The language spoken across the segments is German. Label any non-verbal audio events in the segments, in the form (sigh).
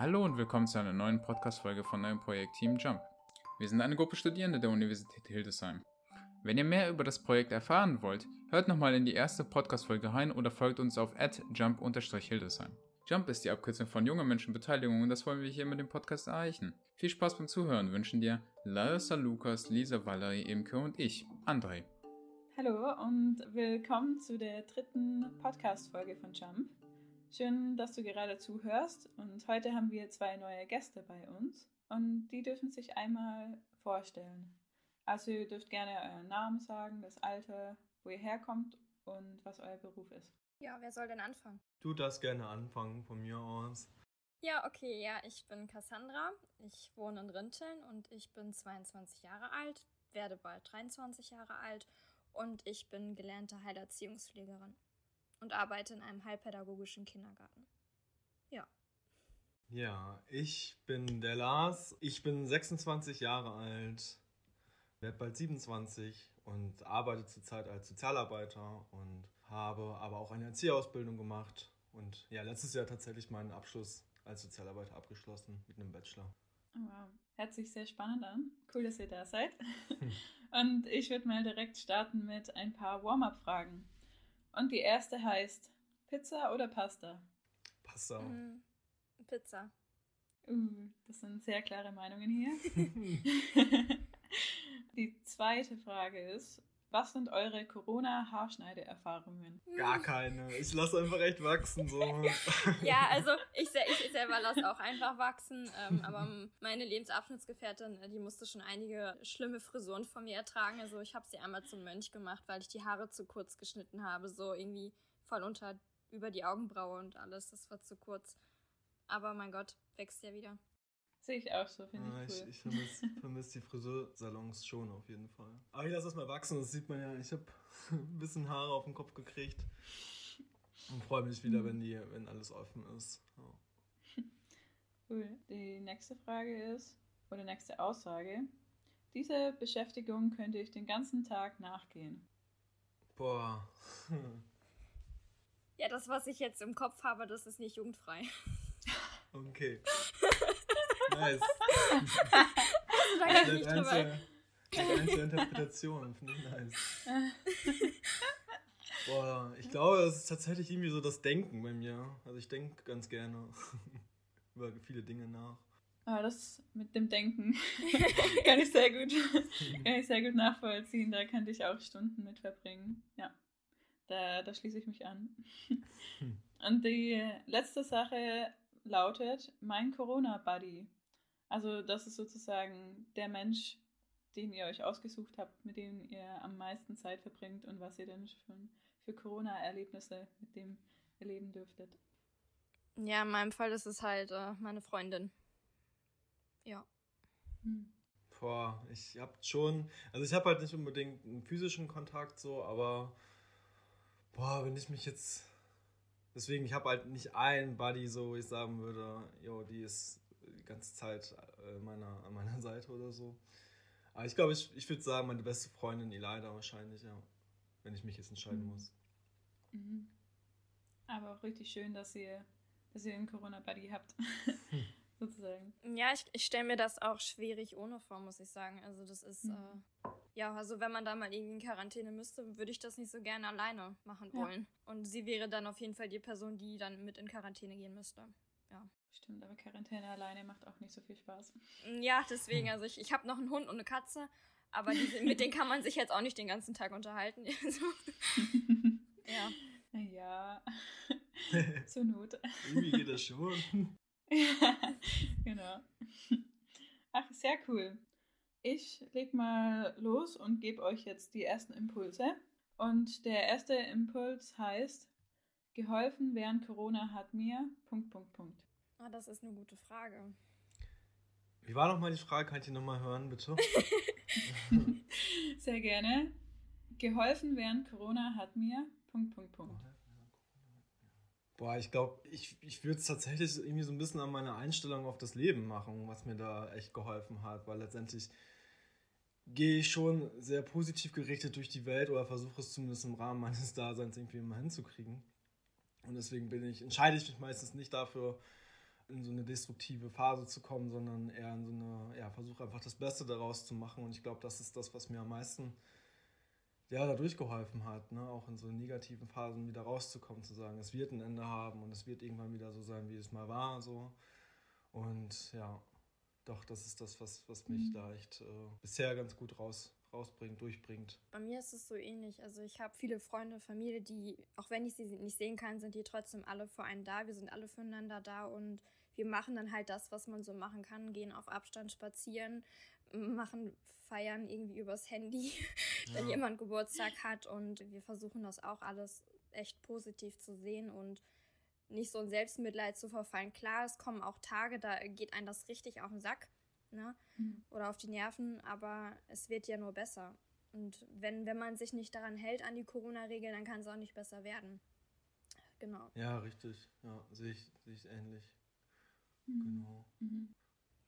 Hallo und willkommen zu einer neuen Podcast-Folge von eurem Projekt Team Jump. Wir sind eine Gruppe Studierende der Universität Hildesheim. Wenn ihr mehr über das Projekt erfahren wollt, hört nochmal in die erste Podcast-Folge rein oder folgt uns auf jump-hildesheim. Jump ist die Abkürzung von junger Menschenbeteiligung und das wollen wir hier mit dem Podcast erreichen. Viel Spaß beim Zuhören wünschen dir Larissa, Lukas, Lisa, Valerie, Imke und ich, André. Hallo und willkommen zu der dritten Podcast-Folge von Jump. Schön, dass du gerade zuhörst und heute haben wir zwei neue Gäste bei uns und die dürfen sich einmal vorstellen. Also ihr dürft gerne euren Namen sagen, das Alter, wo ihr herkommt und was euer Beruf ist. Ja, wer soll denn anfangen? Du darfst gerne anfangen von mir aus. Ja, okay, ja, ich bin Cassandra. Ich wohne in Rinteln und ich bin 22 Jahre alt, werde bald 23 Jahre alt und ich bin gelernte Heilerziehungspflegerin und arbeite in einem heilpädagogischen Kindergarten. Ja. Ja, ich bin der Lars. Ich bin 26 Jahre alt, werde bald 27 und arbeite zurzeit als Sozialarbeiter und habe aber auch eine Erzieherausbildung gemacht und ja, letztes Jahr tatsächlich meinen Abschluss als Sozialarbeiter abgeschlossen mit einem Bachelor. Wow, hört sich sehr spannend an. Cool, dass ihr da seid. (laughs) Und ich würde mal direkt starten mit ein paar Warm-up-Fragen. Und die erste heißt Pizza oder Pasta? Pasta. Mhm. Pizza. Uh, das sind sehr klare Meinungen hier. (laughs) (laughs) die zweite Frage ist, was sind eure Corona-Haarschneide-Erfahrungen? Gar keine. Ich lasse einfach echt wachsen. So. (laughs) ja, also ich, ich selber lasse auch einfach wachsen. Ähm, aber meine Lebensabschnittsgefährtin, äh, die musste schon einige schlimme Frisuren von mir ertragen. Also ich habe sie einmal zum Mönch gemacht, weil ich die Haare zu kurz geschnitten habe. So irgendwie voll unter über die Augenbraue und alles. Das war zu kurz. Aber mein Gott, wächst ja wieder. Sehe ich auch so, finde ah, ich cool. Ich, ich vermisse (laughs) vermiss die Friseursalons schon auf jeden Fall. Aber ich lasse das mal wachsen, das sieht man ja. Ich habe (laughs) ein bisschen Haare auf den Kopf gekriegt. Und freue mich wieder, wenn, die, wenn alles offen ist. Ja. (laughs) Cool. Die nächste Frage ist, oder nächste Aussage. Diese Beschäftigung könnte ich den ganzen Tag nachgehen. Boah. Ja, das, was ich jetzt im Kopf habe, das ist nicht jugendfrei. Okay. Nice. da gar nicht drüber. Einzelne Interpretation, finde ich nice. (laughs) Boah, ich glaube, das ist tatsächlich irgendwie so das Denken bei mir. Also ich denke ganz gerne (laughs) über viele Dinge nach. Aber das mit dem Denken (laughs) kann ich sehr gut, kann ich sehr gut nachvollziehen. Da könnte ich auch Stunden mit verbringen. Ja, da, da schließe ich mich an. Hm. Und die letzte Sache lautet mein Corona-Buddy. Also das ist sozusagen der Mensch, den ihr euch ausgesucht habt, mit dem ihr am meisten Zeit verbringt und was ihr denn schon für Corona-Erlebnisse mit dem erleben dürftet. Ja, in meinem Fall ist es halt äh, meine Freundin. Ja. Hm. Boah, ich hab schon, also ich habe halt nicht unbedingt einen physischen Kontakt so, aber boah, wenn ich mich jetzt, deswegen, ich habe halt nicht einen Buddy so, wo ich sagen würde, jo, die ist die ganze Zeit äh, meiner, an meiner (laughs) Seite oder so. Aber ich glaube, ich, ich würde sagen, meine beste Freundin Elida wahrscheinlich, ja. Wenn ich mich jetzt entscheiden mhm. muss. Mhm. Aber auch richtig schön, dass ihr, dass ihr einen Corona-Buddy habt. (laughs) Sozusagen. Ja, ich, ich stelle mir das auch schwierig ohne vor, muss ich sagen. Also das ist, mhm. äh, ja, also wenn man da mal irgendwie in Quarantäne müsste, würde ich das nicht so gerne alleine machen wollen. Ja. Und sie wäre dann auf jeden Fall die Person, die dann mit in Quarantäne gehen müsste. Ja. Stimmt, aber Quarantäne alleine macht auch nicht so viel Spaß. Ja, deswegen, also ich, ich habe noch einen Hund und eine Katze, aber die, mit denen kann man sich jetzt auch nicht den ganzen Tag unterhalten. (laughs) (laughs) ja. Ja, (laughs) zur Not. Irgendwie geht das schon. ja, genau. Ach, sehr cool. Ich leg mal los und gebe euch jetzt die ersten Impulse. Und der erste Impuls heißt, geholfen während Corona hat mir, Punkt, Punkt, Punkt. Ah, das ist eine gute Frage. Wie war nochmal die Frage? Kann ich die nochmal hören, bitte? (laughs) Sehr gerne. Geholfen während Corona hat mir. Punkt, Punkt, Punkt. Boah, ich glaube, ich, ich würde es tatsächlich irgendwie so ein bisschen an meiner Einstellung auf das Leben machen, was mir da echt geholfen hat, weil letztendlich gehe ich schon sehr positiv gerichtet durch die Welt oder versuche es zumindest im Rahmen meines Daseins irgendwie mal hinzukriegen. Und deswegen bin ich, entscheide ich mich meistens nicht dafür, in so eine destruktive Phase zu kommen, sondern eher in so eine, ja, versuche einfach das Beste daraus zu machen. Und ich glaube, das ist das, was mir am meisten ja, dadurch geholfen hat, ne? auch in so negativen Phasen wieder rauszukommen, zu sagen, es wird ein Ende haben und es wird irgendwann wieder so sein, wie es mal war. So. Und ja, doch, das ist das, was, was mich mhm. da echt äh, bisher ganz gut raus, rausbringt, durchbringt. Bei mir ist es so ähnlich. Also ich habe viele Freunde, Familie, die, auch wenn ich sie nicht sehen kann, sind die trotzdem alle für einen da. Wir sind alle füreinander da und wir machen dann halt das, was man so machen kann, gehen auf Abstand spazieren, machen Feiern irgendwie übers Handy, (laughs) ja. wenn jemand Geburtstag hat und wir versuchen das auch alles echt positiv zu sehen und nicht so in Selbstmitleid zu verfallen. Klar, es kommen auch Tage, da geht einem das richtig auf den Sack ne? Mhm. oder auf die Nerven, aber es wird ja nur besser. Und wenn, wenn man sich nicht daran hält, an die Corona-Regeln, dann kann es auch nicht besser werden. Genau. Ja, richtig. Ja, sehe ich, sehe ich ähnlich. Mhm. Genau. Mhm.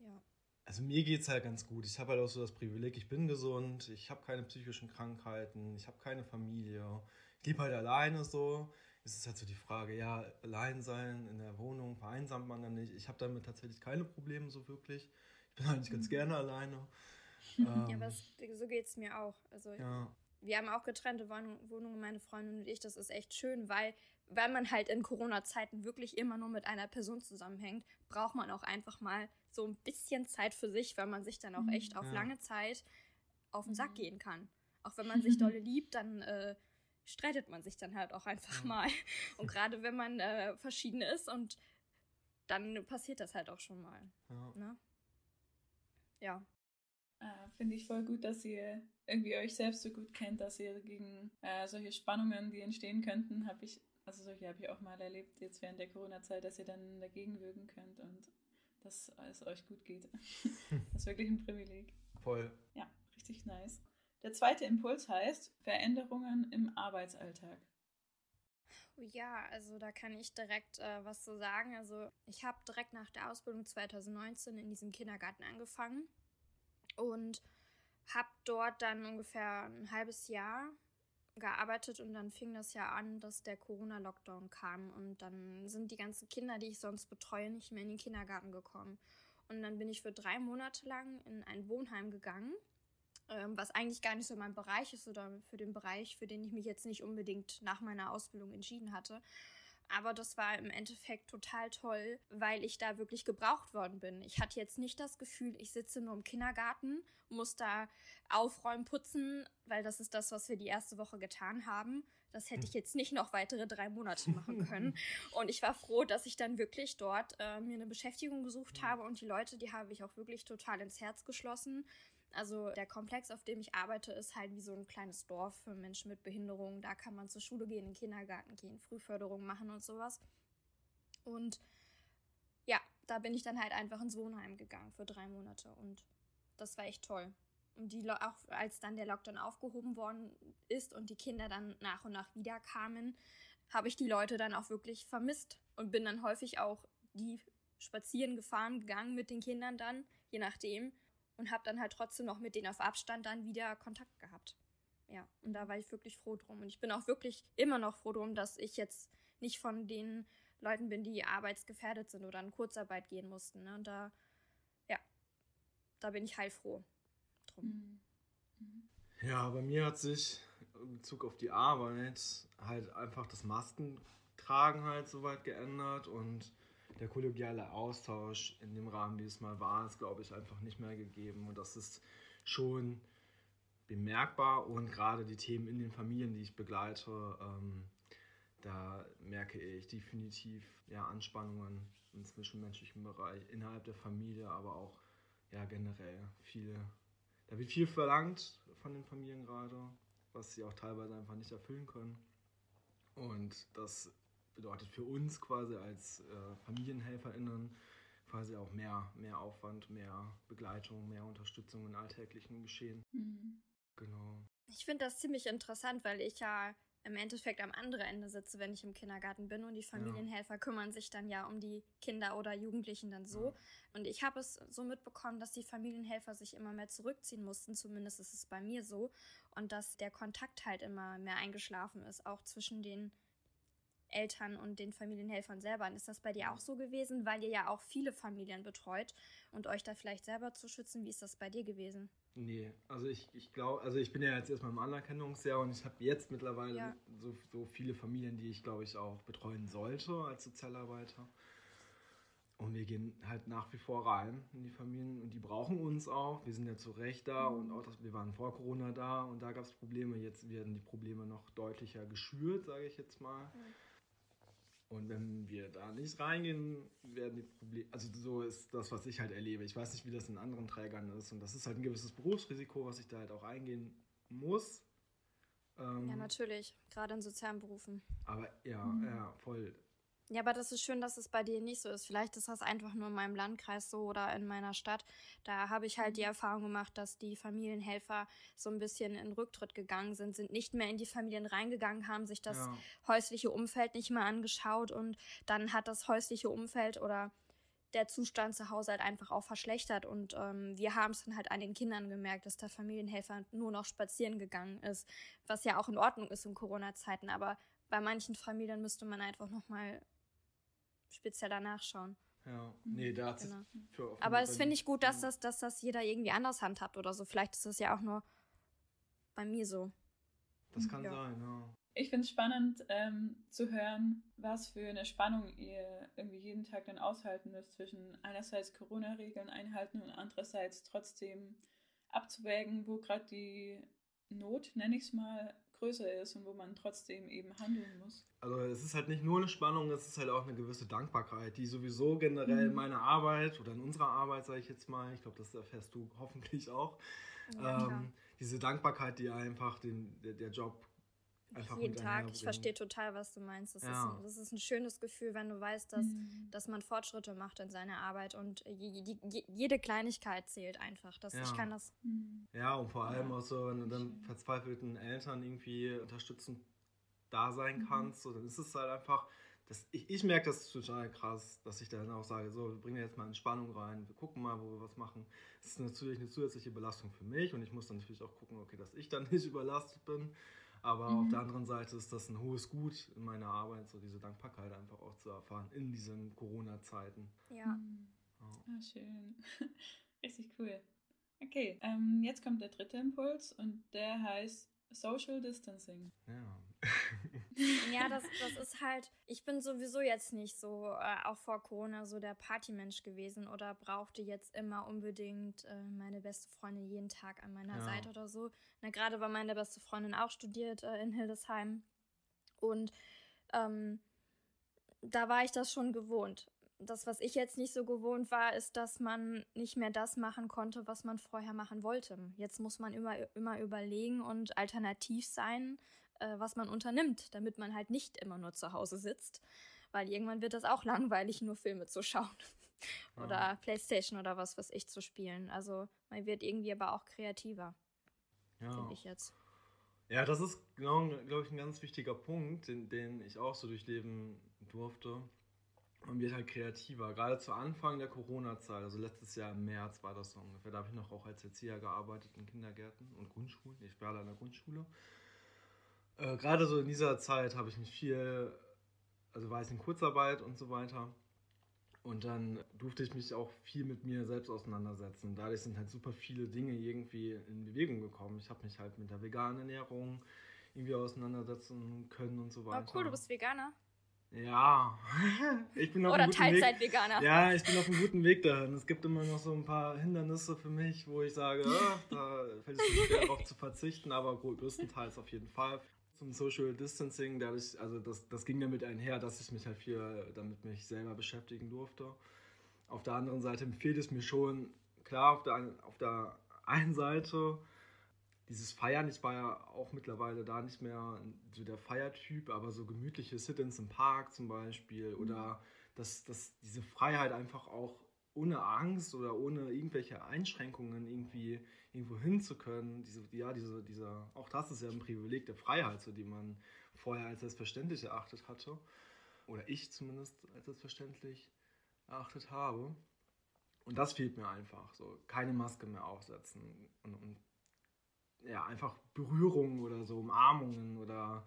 Ja. Also mir geht es halt ganz gut. Ich habe halt auch so das Privileg, ich bin gesund, ich habe keine psychischen Krankheiten, ich habe keine Familie. Ich lebe halt alleine so. Es ist halt so die Frage, ja, allein sein in der Wohnung, vereinsamt man dann nicht. Ich habe damit tatsächlich keine Probleme so wirklich. Ich (laughs) bin eigentlich ganz mhm. gerne alleine. (laughs) ja, ähm, aber es, so geht es mir auch. Also ja. wir haben auch getrennte Wohnungen, meine Freundin und ich. Das ist echt schön, weil weil man halt in Corona-Zeiten wirklich immer nur mit einer Person zusammenhängt, braucht man auch einfach mal so ein bisschen Zeit für sich, weil man sich dann auch echt auf ja. lange Zeit auf den Sack mhm. gehen kann. Auch wenn (laughs) man sich dolle liebt, dann äh, streitet man sich dann halt auch einfach ja. mal. Und gerade wenn man äh, verschieden ist und dann passiert das halt auch schon mal. Ja. Ne? Ja. Äh, Finde ich voll gut, dass ihr irgendwie euch selbst so gut kennt, dass ihr gegen äh, solche Spannungen, die entstehen könnten, habe ich also solche habe ich auch mal erlebt, jetzt während der Corona-Zeit, dass ihr dann dagegen wirken könnt und dass es euch gut geht. (laughs) das ist wirklich ein Privileg. Voll. Ja, richtig nice. Der zweite Impuls heißt Veränderungen im Arbeitsalltag. Ja, also da kann ich direkt äh, was zu sagen. Also ich habe direkt nach der Ausbildung 2019 in diesem Kindergarten angefangen und habe dort dann ungefähr ein halbes Jahr gearbeitet und dann fing das ja an, dass der Corona-Lockdown kam und dann sind die ganzen Kinder, die ich sonst betreue, nicht mehr in den Kindergarten gekommen. Und dann bin ich für drei Monate lang in ein Wohnheim gegangen, ähm, was eigentlich gar nicht so mein Bereich ist oder für den Bereich, für den ich mich jetzt nicht unbedingt nach meiner Ausbildung entschieden hatte. Aber das war im Endeffekt total toll, weil ich da wirklich gebraucht worden bin. Ich hatte jetzt nicht das Gefühl, ich sitze nur im Kindergarten, muss da aufräumen, putzen, weil das ist das, was wir die erste Woche getan haben. Das hätte ich jetzt nicht noch weitere drei Monate machen (laughs) können. Und ich war froh, dass ich dann wirklich dort äh, mir eine Beschäftigung gesucht habe und die Leute, die habe ich auch wirklich total ins Herz geschlossen. Also der Komplex, auf dem ich arbeite, ist halt wie so ein kleines Dorf für Menschen mit Behinderungen. Da kann man zur Schule gehen, in den Kindergarten gehen, Frühförderung machen und sowas. Und ja, da bin ich dann halt einfach ins Wohnheim gegangen für drei Monate und das war echt toll. Und die, auch als dann der Lockdown aufgehoben worden ist und die Kinder dann nach und nach wieder kamen, habe ich die Leute dann auch wirklich vermisst und bin dann häufig auch die spazieren gefahren, gegangen mit den Kindern dann, je nachdem und habe dann halt trotzdem noch mit denen auf Abstand dann wieder Kontakt gehabt. Ja, und da war ich wirklich froh drum. Und ich bin auch wirklich immer noch froh drum, dass ich jetzt nicht von den Leuten bin, die arbeitsgefährdet sind oder in Kurzarbeit gehen mussten. Ne? Und da, ja, da bin ich heilfroh drum. Mhm. Mhm. Ja, bei mir hat sich in Bezug auf die Arbeit halt einfach das Maskentragen halt soweit geändert und der kollegiale Austausch in dem Rahmen, wie es mal war, ist, glaube ich, einfach nicht mehr gegeben. Und das ist schon bemerkbar. Und gerade die Themen in den Familien, die ich begleite, ähm, da merke ich definitiv ja, Anspannungen im zwischenmenschlichen Bereich, innerhalb der Familie, aber auch ja, generell viele. Da wird viel verlangt von den Familien gerade, was sie auch teilweise einfach nicht erfüllen können. Und das bedeutet für uns quasi als äh, FamilienhelferInnen quasi auch mehr, mehr Aufwand, mehr Begleitung, mehr Unterstützung in alltäglichen Geschehen. Mhm. Genau. Ich finde das ziemlich interessant, weil ich ja im Endeffekt am anderen Ende sitze, wenn ich im Kindergarten bin und die Familienhelfer ja. kümmern sich dann ja um die Kinder oder Jugendlichen dann so. Ja. Und ich habe es so mitbekommen, dass die Familienhelfer sich immer mehr zurückziehen mussten, zumindest ist es bei mir so, und dass der Kontakt halt immer mehr eingeschlafen ist, auch zwischen den Eltern und den Familienhelfern selber. Und ist das bei dir auch so gewesen, weil ihr ja auch viele Familien betreut und euch da vielleicht selber zu schützen? Wie ist das bei dir gewesen? Nee, also ich, ich glaube, also ich bin ja jetzt erstmal im Anerkennungsjahr und ich habe jetzt mittlerweile ja. so, so viele Familien, die ich glaube ich auch betreuen sollte als Sozialarbeiter. Und wir gehen halt nach wie vor rein in die Familien und die brauchen uns auch. Wir sind ja zu Recht da mhm. und auch das, wir waren vor Corona da und da gab es Probleme. Jetzt werden die Probleme noch deutlicher geschürt, sage ich jetzt mal. Mhm. Und wenn wir da nicht reingehen, werden die Probleme. Also so ist das, was ich halt erlebe. Ich weiß nicht, wie das in anderen Trägern ist. Und das ist halt ein gewisses Berufsrisiko, was ich da halt auch eingehen muss. Ähm, ja, natürlich. Gerade in sozialen Berufen. Aber ja, mhm. ja, voll. Ja, aber das ist schön, dass es bei dir nicht so ist. Vielleicht ist das einfach nur in meinem Landkreis so oder in meiner Stadt. Da habe ich halt die mhm. Erfahrung gemacht, dass die Familienhelfer so ein bisschen in Rücktritt gegangen sind, sind nicht mehr in die Familien reingegangen, haben sich das ja. häusliche Umfeld nicht mehr angeschaut und dann hat das häusliche Umfeld oder der Zustand zu Hause halt einfach auch verschlechtert. Und ähm, wir haben es dann halt an den Kindern gemerkt, dass der Familienhelfer nur noch spazieren gegangen ist, was ja auch in Ordnung ist in Corona-Zeiten. Aber bei manchen Familien müsste man einfach nochmal spezieller nachschauen. Ja, mhm. nee, da hat genau. für Aber es finde ich gut, dass das, dass das jeder irgendwie anders handhabt oder so. Vielleicht ist das ja auch nur bei mir so. Das kann ja. sein, ja. Ich finde es spannend ähm, zu hören, was für eine Spannung ihr irgendwie jeden Tag dann aushalten müsst zwischen einerseits Corona-Regeln einhalten und andererseits trotzdem abzuwägen, wo gerade die Not, nenne ich es mal, größer ist und wo man trotzdem eben handeln muss. Also es ist halt nicht nur eine Spannung, es ist halt auch eine gewisse Dankbarkeit, die sowieso generell in mhm. meiner Arbeit oder in unserer Arbeit, sage ich jetzt mal, ich glaube, das erfährst du hoffentlich auch, ja, ähm, diese Dankbarkeit, die einfach den, der, der Job Einfach jeden Tag. Ich verstehe total, was du meinst. Das, ja. ist ein, das ist ein schönes Gefühl, wenn du weißt, dass, mhm. dass man Fortschritte macht in seiner Arbeit und je, je, jede Kleinigkeit zählt einfach. Das, ja. Ich kann das. Mhm. Ja, und vor allem ja. auch so, wenn du dann verzweifelten Eltern irgendwie unterstützend da sein mhm. kannst, so, dann ist es halt einfach. Das, ich, ich merke das total krass, dass ich dann auch sage, so, wir bringen jetzt mal Entspannung rein, wir gucken mal, wo wir was machen. Das ist natürlich eine zusätzliche Belastung für mich und ich muss dann natürlich auch gucken, okay, dass ich dann (laughs) nicht überlastet bin. Aber mhm. auf der anderen Seite ist das ein hohes Gut in meiner Arbeit, so diese Dankbarkeit einfach auch zu erfahren in diesen Corona-Zeiten. Ja. Mhm. Ah, schön. (laughs) Richtig cool. Okay, ähm, jetzt kommt der dritte Impuls und der heißt Social Distancing. Ja. ja, das, das ist halt, ich bin sowieso jetzt nicht so, äh, auch vor Corona, so der Partymensch gewesen oder brauchte jetzt immer unbedingt äh, meine beste Freundin jeden Tag an meiner ja. Seite oder so. Na, gerade weil meine beste Freundin auch studiert äh, in Hildesheim. Und ähm, da war ich das schon gewohnt das, was ich jetzt nicht so gewohnt war, ist, dass man nicht mehr das machen konnte, was man vorher machen wollte. Jetzt muss man immer, immer überlegen und alternativ sein, äh, was man unternimmt, damit man halt nicht immer nur zu Hause sitzt. Weil irgendwann wird das auch (laughs) langweilig, nur Filme zu schauen. (laughs) oder ja. Playstation oder was was ich zu spielen. Also man wird irgendwie aber auch kreativer. Ja. Finde ich jetzt. Ja, das ist, genau, glaube ich, ein ganz wichtiger Punkt, den, den ich auch so durchleben durfte man wird halt kreativer. Gerade zu Anfang der Corona-Zeit, also letztes Jahr im März war das so ungefähr. Da habe ich noch auch als Erzieher gearbeitet in Kindergärten und Grundschulen. Ich war an der Grundschule. Äh, gerade so in dieser Zeit habe ich mich viel, also war ich in Kurzarbeit und so weiter. Und dann durfte ich mich auch viel mit mir selbst auseinandersetzen. Dadurch sind halt super viele Dinge irgendwie in Bewegung gekommen. Ich habe mich halt mit der veganen Ernährung irgendwie auseinandersetzen können und so weiter. Oh cool, du bist Veganer? Ja, (laughs) ich bin auf Oder Teilzeit-Veganer. Ja, ich bin auf einem guten Weg dahin. Es gibt immer noch so ein paar Hindernisse für mich, wo ich sage, oh, da fällt es mir schwer darauf zu verzichten, aber größtenteils auf jeden Fall. Zum Social Distancing, dadurch, also das, das ging damit einher, dass ich mich halt viel damit mich selber beschäftigen durfte. Auf der anderen Seite empfiehlt es mir schon, klar, auf der, auf der einen Seite dieses Feiern, ich war ja auch mittlerweile da nicht mehr so der Feiertyp, aber so gemütliche Sit-ins im Park zum Beispiel mhm. oder dass, dass diese Freiheit einfach auch ohne Angst oder ohne irgendwelche Einschränkungen irgendwie irgendwo hin zu können, diese, ja, diese, dieser, auch das ist ja ein Privileg der Freiheit, so die man vorher als selbstverständlich erachtet hatte. Oder ich zumindest als selbstverständlich erachtet habe. Und das fehlt mir einfach. So, keine Maske mehr aufsetzen und, und ja, einfach Berührungen oder so, Umarmungen oder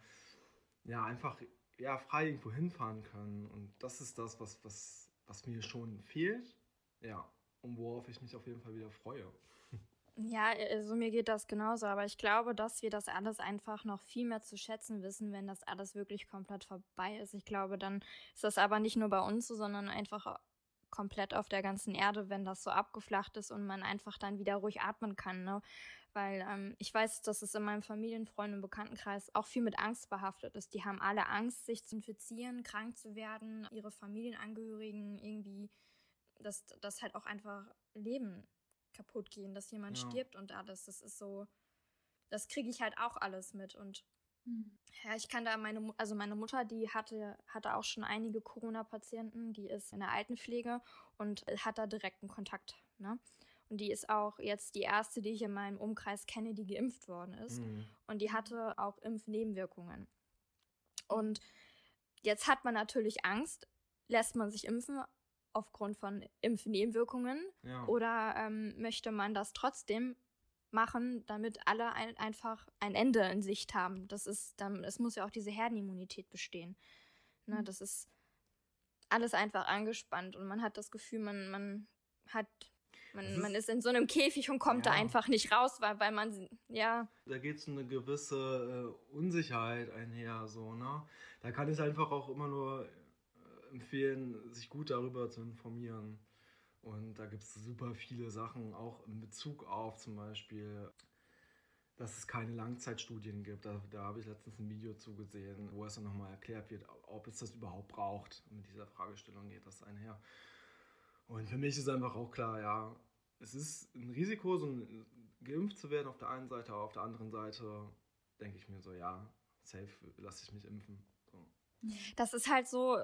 ja, einfach ja, frei irgendwo hinfahren können. Und das ist das, was, was, was mir schon fehlt. Ja, und worauf ich mich auf jeden Fall wieder freue. Ja, also mir geht das genauso, aber ich glaube, dass wir das alles einfach noch viel mehr zu schätzen wissen, wenn das alles wirklich komplett vorbei ist. Ich glaube, dann ist das aber nicht nur bei uns so, sondern einfach komplett auf der ganzen Erde, wenn das so abgeflacht ist und man einfach dann wieder ruhig atmen kann. Ne? Weil ähm, ich weiß, dass es in meinem Familienfreund- und Bekanntenkreis auch viel mit Angst behaftet ist. Die haben alle Angst, sich zu infizieren, krank zu werden, ihre Familienangehörigen irgendwie, dass das halt auch einfach Leben kaputt gehen, dass jemand ja. stirbt und alles. Das ist so, das kriege ich halt auch alles mit und hm. ja, ich kann da meine, also meine Mutter, die hatte, hatte auch schon einige Corona-Patienten, die ist in der Altenpflege und hat da direkten Kontakt, ne? Und die ist auch jetzt die erste, die ich in meinem Umkreis kenne, die geimpft worden ist. Mhm. Und die hatte auch Impfnebenwirkungen. Und jetzt hat man natürlich Angst, lässt man sich impfen aufgrund von Impfnebenwirkungen ja. oder ähm, möchte man das trotzdem machen, damit alle ein, einfach ein Ende in Sicht haben. Das ist dann, es muss ja auch diese Herdenimmunität bestehen. Ne, mhm. Das ist alles einfach angespannt und man hat das Gefühl, man, man hat man, ist, man ist in so einem Käfig und kommt ja. da einfach nicht raus, weil, weil man, ja. Da geht es eine gewisse äh, Unsicherheit einher, so, ne? Da kann ich einfach auch immer nur äh, empfehlen, sich gut darüber zu informieren. Und da gibt es super viele Sachen, auch in Bezug auf zum Beispiel, dass es keine Langzeitstudien gibt. Da, da habe ich letztens ein Video zugesehen, wo es dann nochmal erklärt wird, ob es das überhaupt braucht. Mit dieser Fragestellung geht das einher. Und für mich ist einfach auch klar, ja, es ist ein Risiko, so geimpft zu werden auf der einen Seite, aber auf der anderen Seite denke ich mir so, ja, safe lasse ich mich impfen. So. Das ist halt so,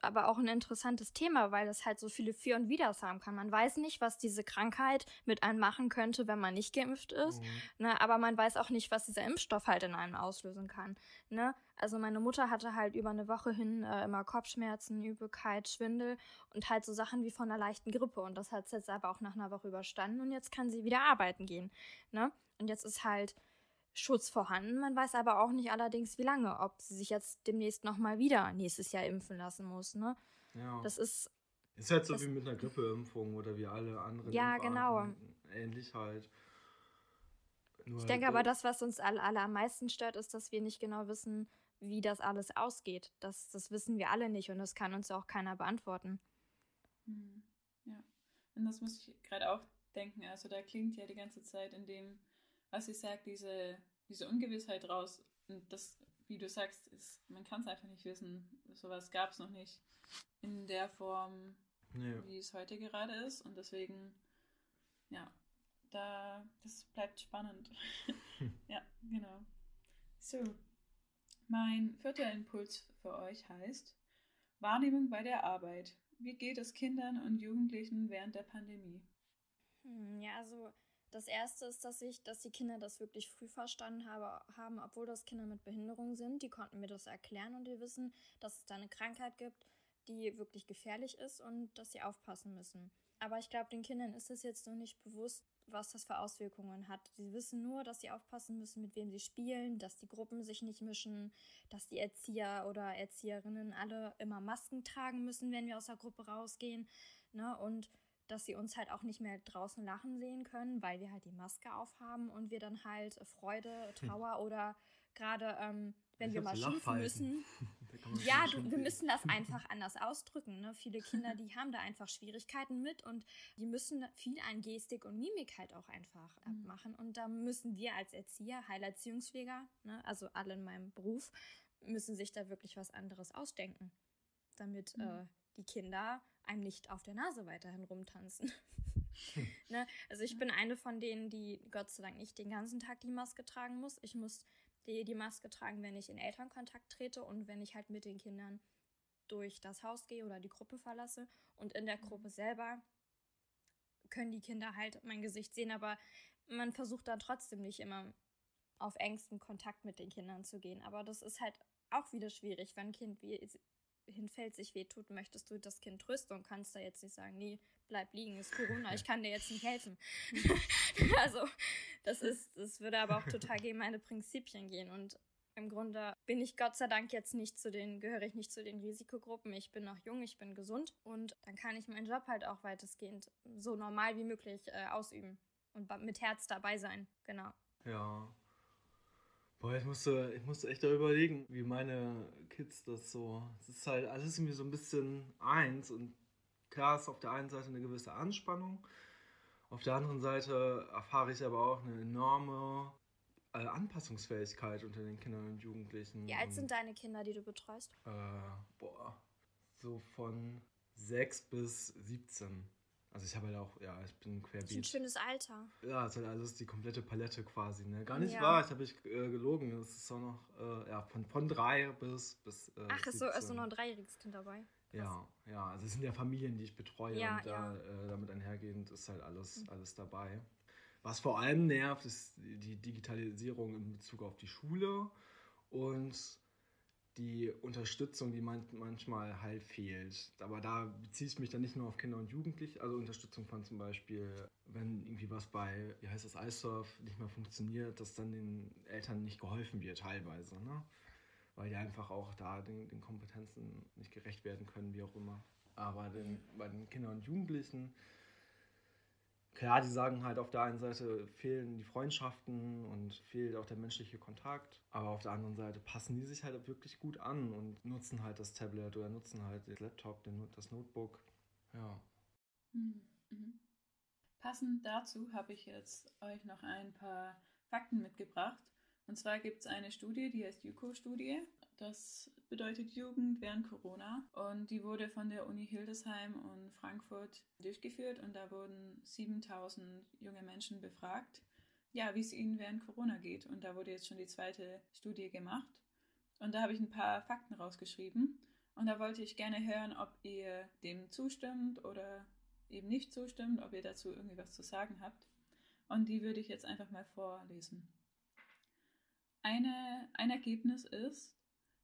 aber auch ein interessantes Thema, weil es halt so viele Für und Widers haben kann. Man weiß nicht, was diese Krankheit mit einem machen könnte, wenn man nicht geimpft ist. Mhm. Ne? Aber man weiß auch nicht, was dieser Impfstoff halt in einem auslösen kann. Ne? Also meine Mutter hatte halt über eine Woche hin äh, immer Kopfschmerzen, Übelkeit, Schwindel und halt so Sachen wie von einer leichten Grippe. Und das hat sie jetzt aber auch nach einer Woche überstanden und jetzt kann sie wieder arbeiten gehen. Ne? Und jetzt ist halt Schutz vorhanden. Man weiß aber auch nicht allerdings, wie lange, ob sie sich jetzt demnächst nochmal wieder nächstes Jahr impfen lassen muss. Ne? Ja. Das ist. Ist halt so wie mit einer Grippeimpfung oder wie alle anderen. Ja, genau. Ähnlich halt. Nur ich halt denke aber, das, was uns alle, alle am meisten stört, ist, dass wir nicht genau wissen, wie das alles ausgeht. Das, das wissen wir alle nicht und das kann uns auch keiner beantworten. Hm. Ja. Und das muss ich gerade auch denken. Also da klingt ja die ganze Zeit in dem was ich sage, diese, diese Ungewissheit raus. Und das, wie du sagst, ist, man kann es einfach nicht wissen. Sowas gab es noch nicht in der Form, ja. wie es heute gerade ist. Und deswegen, ja, da, das bleibt spannend. (laughs) ja, genau. So, mein vierter Impuls für euch heißt Wahrnehmung bei der Arbeit. Wie geht es Kindern und Jugendlichen während der Pandemie? Hm, ja, also das erste ist, dass ich, dass die Kinder das wirklich früh verstanden habe, haben, obwohl das Kinder mit Behinderung sind. Die konnten mir das erklären und die wissen, dass es da eine Krankheit gibt, die wirklich gefährlich ist und dass sie aufpassen müssen. Aber ich glaube, den Kindern ist es jetzt noch nicht bewusst, was das für Auswirkungen hat. Sie wissen nur, dass sie aufpassen müssen, mit wem sie spielen, dass die Gruppen sich nicht mischen, dass die Erzieher oder Erzieherinnen alle immer Masken tragen müssen, wenn wir aus der Gruppe rausgehen. Ne? Und dass sie uns halt auch nicht mehr draußen lachen sehen können, weil wir halt die Maske aufhaben und wir dann halt Freude, hm. Trauer hm. oder gerade, ähm, wenn ich wir mal schimpfen müssen. (laughs) ja, du, wir müssen das einfach anders ausdrücken. Ne? Viele Kinder, die haben da einfach Schwierigkeiten mit und die müssen viel an Gestik und Mimik halt auch einfach mhm. abmachen. Und da müssen wir als Erzieher, Heilerziehungspfleger, ne, also alle in meinem Beruf, müssen sich da wirklich was anderes ausdenken, damit mhm. äh, die Kinder einem nicht auf der Nase weiterhin rumtanzen. (laughs) ne? Also ich bin eine von denen, die Gott sei Dank nicht den ganzen Tag die Maske tragen muss. Ich muss die, die Maske tragen, wenn ich in Elternkontakt trete und wenn ich halt mit den Kindern durch das Haus gehe oder die Gruppe verlasse. Und in der mhm. Gruppe selber können die Kinder halt mein Gesicht sehen, aber man versucht dann trotzdem nicht immer auf engsten Kontakt mit den Kindern zu gehen. Aber das ist halt auch wieder schwierig, wenn ein Kind wie hinfällt, sich wehtut, möchtest du das Kind trösten und kannst da jetzt nicht sagen, nee, bleib liegen, ist Corona, ich kann dir jetzt nicht helfen. (laughs) also, das ist, das würde aber auch total gegen meine Prinzipien gehen und Im Grunde bin ich Gott sei Dank jetzt nicht zu den, gehöre ich nicht zu den Risikogruppen. Ich bin noch jung, ich bin gesund und dann kann ich meinen Job halt auch weitestgehend so normal wie möglich äh, ausüben und mit Herz dabei sein. Genau. Ja. Boah, ich musste, ich musste echt da überlegen, wie meine Kids das so. Es ist halt alles irgendwie so ein bisschen eins und klar ist auf der einen Seite eine gewisse Anspannung. Auf der anderen Seite erfahre ich aber auch eine enorme äh, Anpassungsfähigkeit unter den Kindern und Jugendlichen. Wie alt sind deine Kinder, die du betreust? Äh, boah, so von 6 bis 17. Also ich habe halt auch, ja, ich bin querbeet. Das ist ein schönes Alter. Ja, es ist halt alles die komplette Palette quasi, ne? Gar nicht ja. wahr, ich habe ich äh, gelogen. Es ist auch noch, äh, ja, von, von drei bis, bis äh, Ach, ist so, ist so noch ein dreijähriges Kind dabei? Ja, ja, also es sind ja Familien, die ich betreue ja, und da, ja. äh, damit einhergehend ist halt alles, mhm. alles dabei. Was vor allem nervt, ist die Digitalisierung in Bezug auf die Schule und die Unterstützung, die man, manchmal halt fehlt. Aber da beziehe ich mich dann nicht nur auf Kinder und Jugendliche, also Unterstützung von zum Beispiel, wenn irgendwie was bei, wie heißt das, iSurf nicht mehr funktioniert, dass dann den Eltern nicht geholfen wird teilweise, ne? Weil die einfach auch da den, den Kompetenzen nicht gerecht werden können, wie auch immer. Aber den, bei den Kindern und Jugendlichen klar, die sagen halt auf der einen Seite fehlen die Freundschaften und fehlt auch der menschliche Kontakt, aber auf der anderen Seite passen die sich halt wirklich gut an und nutzen halt das Tablet oder nutzen halt den Laptop, den, das Notebook. Ja. Mhm. mhm. Passend dazu habe ich jetzt euch noch ein paar Fakten mitgebracht. Und zwar gibt es eine Studie, die heißt JUCO-Studie. Das bedeutet Jugend während Corona. Und die wurde von der Uni Hildesheim und Frankfurt durchgeführt. Und da wurden 7000 junge Menschen befragt, ja, wie es ihnen während Corona geht. Und da wurde jetzt schon die zweite Studie gemacht. Und da habe ich ein paar Fakten rausgeschrieben. Und da wollte ich gerne hören, ob ihr dem zustimmt oder eben nicht zustimmt, ob ihr dazu irgendwie was zu sagen habt. Und die würde ich jetzt einfach mal vorlesen. Eine, ein Ergebnis ist,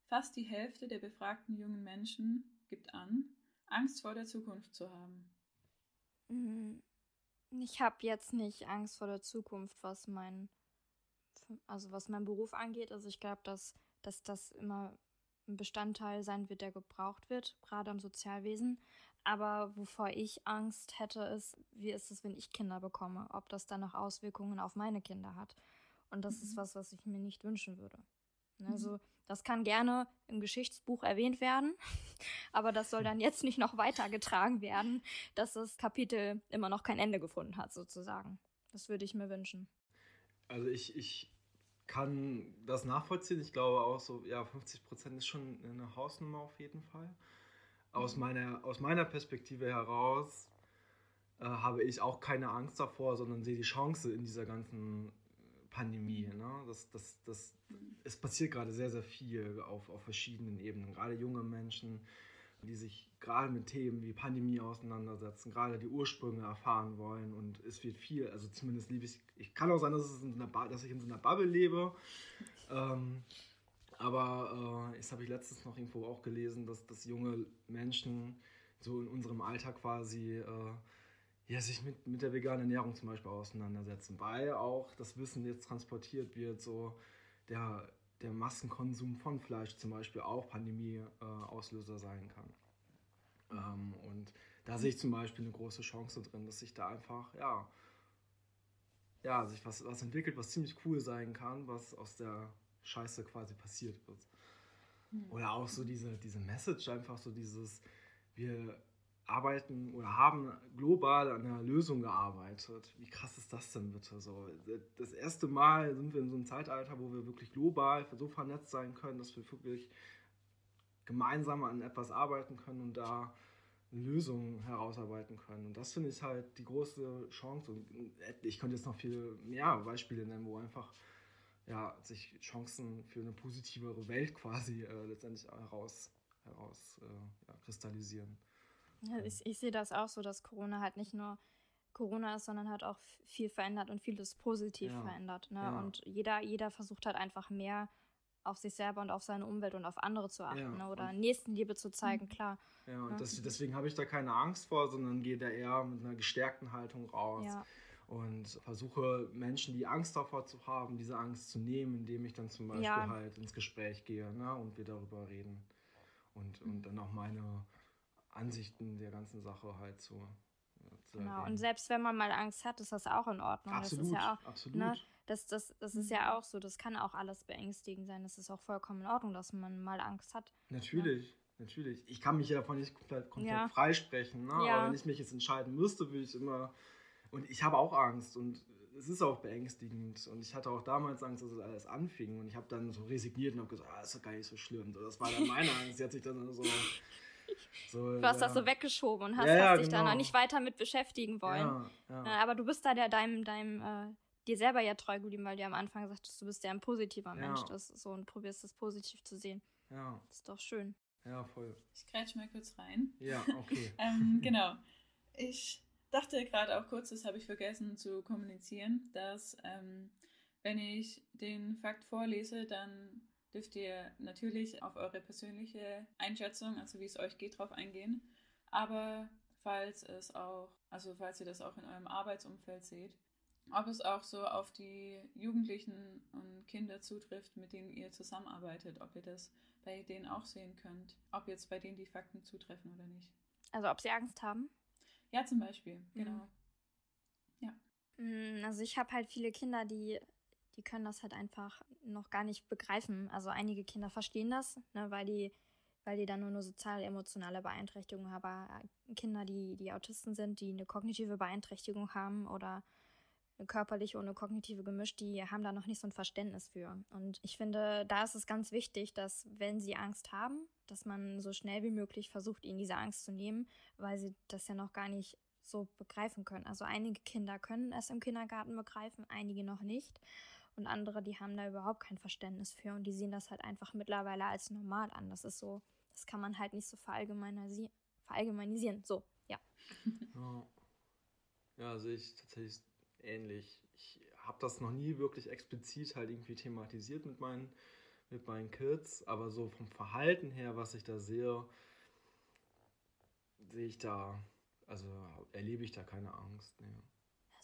Fast die Hälfte der befragten jungen Menschen gibt an, Angst vor der Zukunft zu haben. Mhm. Ich habe jetzt nicht Angst vor der Zukunft, was mein, also was mein Beruf angeht. Also ich glaube, dass, dass das immer ein Bestandteil sein wird, der gebraucht wird, gerade im Sozialwesen. Aber wovor ich Angst hätte, ist, wie ist es, wenn ich Kinder bekomme? Ob das dann noch Auswirkungen auf meine Kinder hat. Und das mhm. ist was, was ich mir nicht wünschen würde. Also mhm. Das kann gerne im Geschichtsbuch erwähnt werden, (laughs) aber das soll dann jetzt nicht noch weitergetragen werden, dass das Kapitel immer noch kein Ende gefunden hat, sozusagen. Das würde ich mir wünschen. Also ich, ich kann das nachvollziehen. Ich glaube auch so, ja, 50 Prozent ist schon eine Hausnummer auf jeden Fall. Aus, mhm. meiner, aus meiner Perspektive heraus äh, habe ich auch keine Angst davor, sondern sehe die Chance in dieser ganzen Pandemie. Ne? Das, das, das, es passiert gerade sehr, sehr viel auf, auf verschiedenen Ebenen. Gerade junge Menschen, die sich gerade mit Themen wie Pandemie auseinandersetzen, gerade die Ursprünge erfahren wollen. Und es wird viel, also zumindest liebe ich, ich kann auch sein, dass, es in einer dass ich in so einer Bubble lebe. Ähm, aber äh, das habe ich letztens noch irgendwo auch gelesen, dass, dass junge Menschen so in unserem Alter quasi äh, ja, sich mit, mit der veganen Ernährung zum Beispiel auseinandersetzen, weil auch das Wissen jetzt transportiert wird, so der, der Massenkonsum von Fleisch zum Beispiel auch Pandemie-Auslöser äh, sein kann. Ähm, und da sehe ich zum Beispiel eine große Chance drin, dass sich da einfach, ja, ja, sich was, was entwickelt, was ziemlich cool sein kann, was aus der Scheiße quasi passiert wird. Hm. Oder auch so diese, diese Message, einfach so dieses, wir arbeiten oder haben global an einer Lösung gearbeitet. Wie krass ist das denn bitte so? Das erste Mal sind wir in so einem Zeitalter, wo wir wirklich global so vernetzt sein können, dass wir wirklich gemeinsam an etwas arbeiten können und da Lösungen herausarbeiten können. Und das finde ich halt die große Chance. Und ich könnte jetzt noch viel mehr Beispiele nennen, wo einfach ja, sich Chancen für eine positivere Welt quasi äh, letztendlich heraus, heraus äh, ja, kristallisieren. Ja, ich, ich sehe das auch so, dass Corona halt nicht nur Corona ist, sondern halt auch viel verändert und vieles positiv ja. verändert. Ne? Ja. Und jeder, jeder versucht halt einfach mehr auf sich selber und auf seine Umwelt und auf andere zu achten ja. ne? oder und Nächstenliebe zu zeigen, mhm. klar. Ja, und das, deswegen habe ich da keine Angst vor, sondern gehe da eher mit einer gestärkten Haltung raus. Ja. und versuche Menschen, die Angst davor zu haben, diese Angst zu nehmen, indem ich dann zum Beispiel Ja. halt ins Gespräch gehe ne, und wir darüber reden und, und dann auch meine Ansichten der ganzen Sache halt zu, ja, zu Genau. erwähnen. Und selbst wenn man mal Angst hat, ist das auch in Ordnung. absolut, Das ist ja auch, absolut. ne, das, das, das ist ja auch so, das kann auch alles beängstigend sein. Das ist auch vollkommen in Ordnung, dass man mal Angst hat. Natürlich, natürlich. Ich kann mich ja davon nicht komplett, komplett Ja. freisprechen. Ne? Ja. Aber wenn ich mich jetzt entscheiden müsste, würde ich immer. Und ich habe auch Angst und es ist auch beängstigend. Und ich hatte auch damals Angst, dass es alles anfing. Und ich habe dann so resigniert und habe gesagt, ah, ist doch gar nicht so schlimm. So, das war dann meine (laughs) Angst. Die hat sich dann so. (laughs) so Du hast ja. das so weggeschoben und hast, Ja, ja, hast dich da genau. noch nicht weiter mit beschäftigen wollen. Ja, ja. Äh, Aber du bist da der, deinem, deinem, äh, dir selber ja treu geblieben, weil du am Anfang sagtest, du bist ja ein positiver Ja. Mensch das ist so und probierst das positiv zu sehen. ja, Das ist doch schön. ja, voll. Ich grätsch mal kurz rein. Ja, okay. (laughs) Ähm, genau. Ich dachte gerade auch kurz, das habe ich vergessen zu kommunizieren, dass ähm, wenn ich den Fakt vorlese, dann dürft ihr natürlich auf eure persönliche Einschätzung, also wie es euch geht, drauf eingehen. Aber falls es auch, also falls ihr das auch in eurem Arbeitsumfeld seht, ob es auch so auf die Jugendlichen und Kinder zutrifft, mit denen ihr zusammenarbeitet, ob ihr das bei denen auch sehen könnt, ob jetzt bei denen die Fakten zutreffen oder nicht. Also ob sie Angst haben? Ja, zum Beispiel, Mhm. genau. Mm, Also ich habe halt viele Kinder, die, die können das halt einfach noch gar nicht begreifen. Also einige Kinder verstehen das, ne, weil die, weil die dann nur eine sozial-emotionale Beeinträchtigung haben. Aber Kinder, die, die Autisten sind, die eine kognitive Beeinträchtigung haben oder eine körperliche und eine kognitive gemischt, die haben da noch nicht so ein Verständnis für. Und ich finde, da ist es ganz wichtig, dass wenn sie Angst haben, dass man so schnell wie möglich versucht, ihnen diese Angst zu nehmen, weil sie das ja noch gar nicht so begreifen können. Also einige Kinder können es im Kindergarten begreifen, einige noch nicht. Und andere, die haben da überhaupt kein Verständnis für und die sehen das halt einfach mittlerweile als normal an. Das ist so, das kann man halt nicht so verallgemeinisi verallgemeinisieren. So, ja. (laughs) Ja, ja sehe ich tatsächlich ähnlich. Ich habe das noch nie wirklich explizit halt irgendwie thematisiert mit meinen, mit meinen Kids, aber so vom Verhalten her, was ich da sehe, sehe ich da, also erlebe ich da keine Angst. Nee.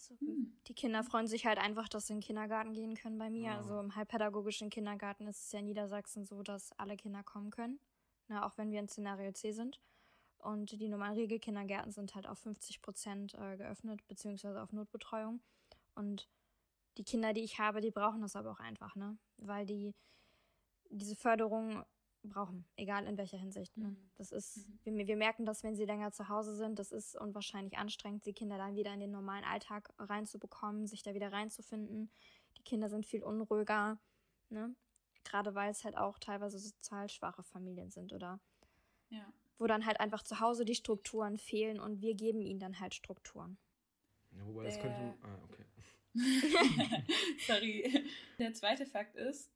Also, Hm. die Kinder freuen sich halt einfach, dass sie in den Kindergarten gehen können bei mir. Ja. Also im halbpädagogischen Kindergarten ist es ja in Niedersachsen so, dass alle Kinder kommen können. Na, auch wenn wir in Szenario C sind. Und die normalen Regelkindergärten sind halt auf 50 Prozent äh, geöffnet, beziehungsweise auf Notbetreuung. Und die Kinder, die ich habe, die brauchen das aber auch einfach, ne? Weil die diese Förderung brauchen, egal in welcher Hinsicht. Ne? Mhm. Das ist, Mhm. wir, wir merken das, wenn sie länger zu Hause sind, das ist unwahrscheinlich anstrengend, die Kinder dann wieder in den normalen Alltag reinzubekommen, sich da wieder reinzufinden. Die Kinder sind viel unruhiger, ne? Gerade weil es halt auch teilweise sozial schwache Familien sind oder Ja. wo dann halt einfach zu Hause die Strukturen fehlen und wir geben ihnen dann halt Strukturen. Ja, wobei das könnte. Ah, okay. (laughs) Sorry. Der zweite Fakt ist,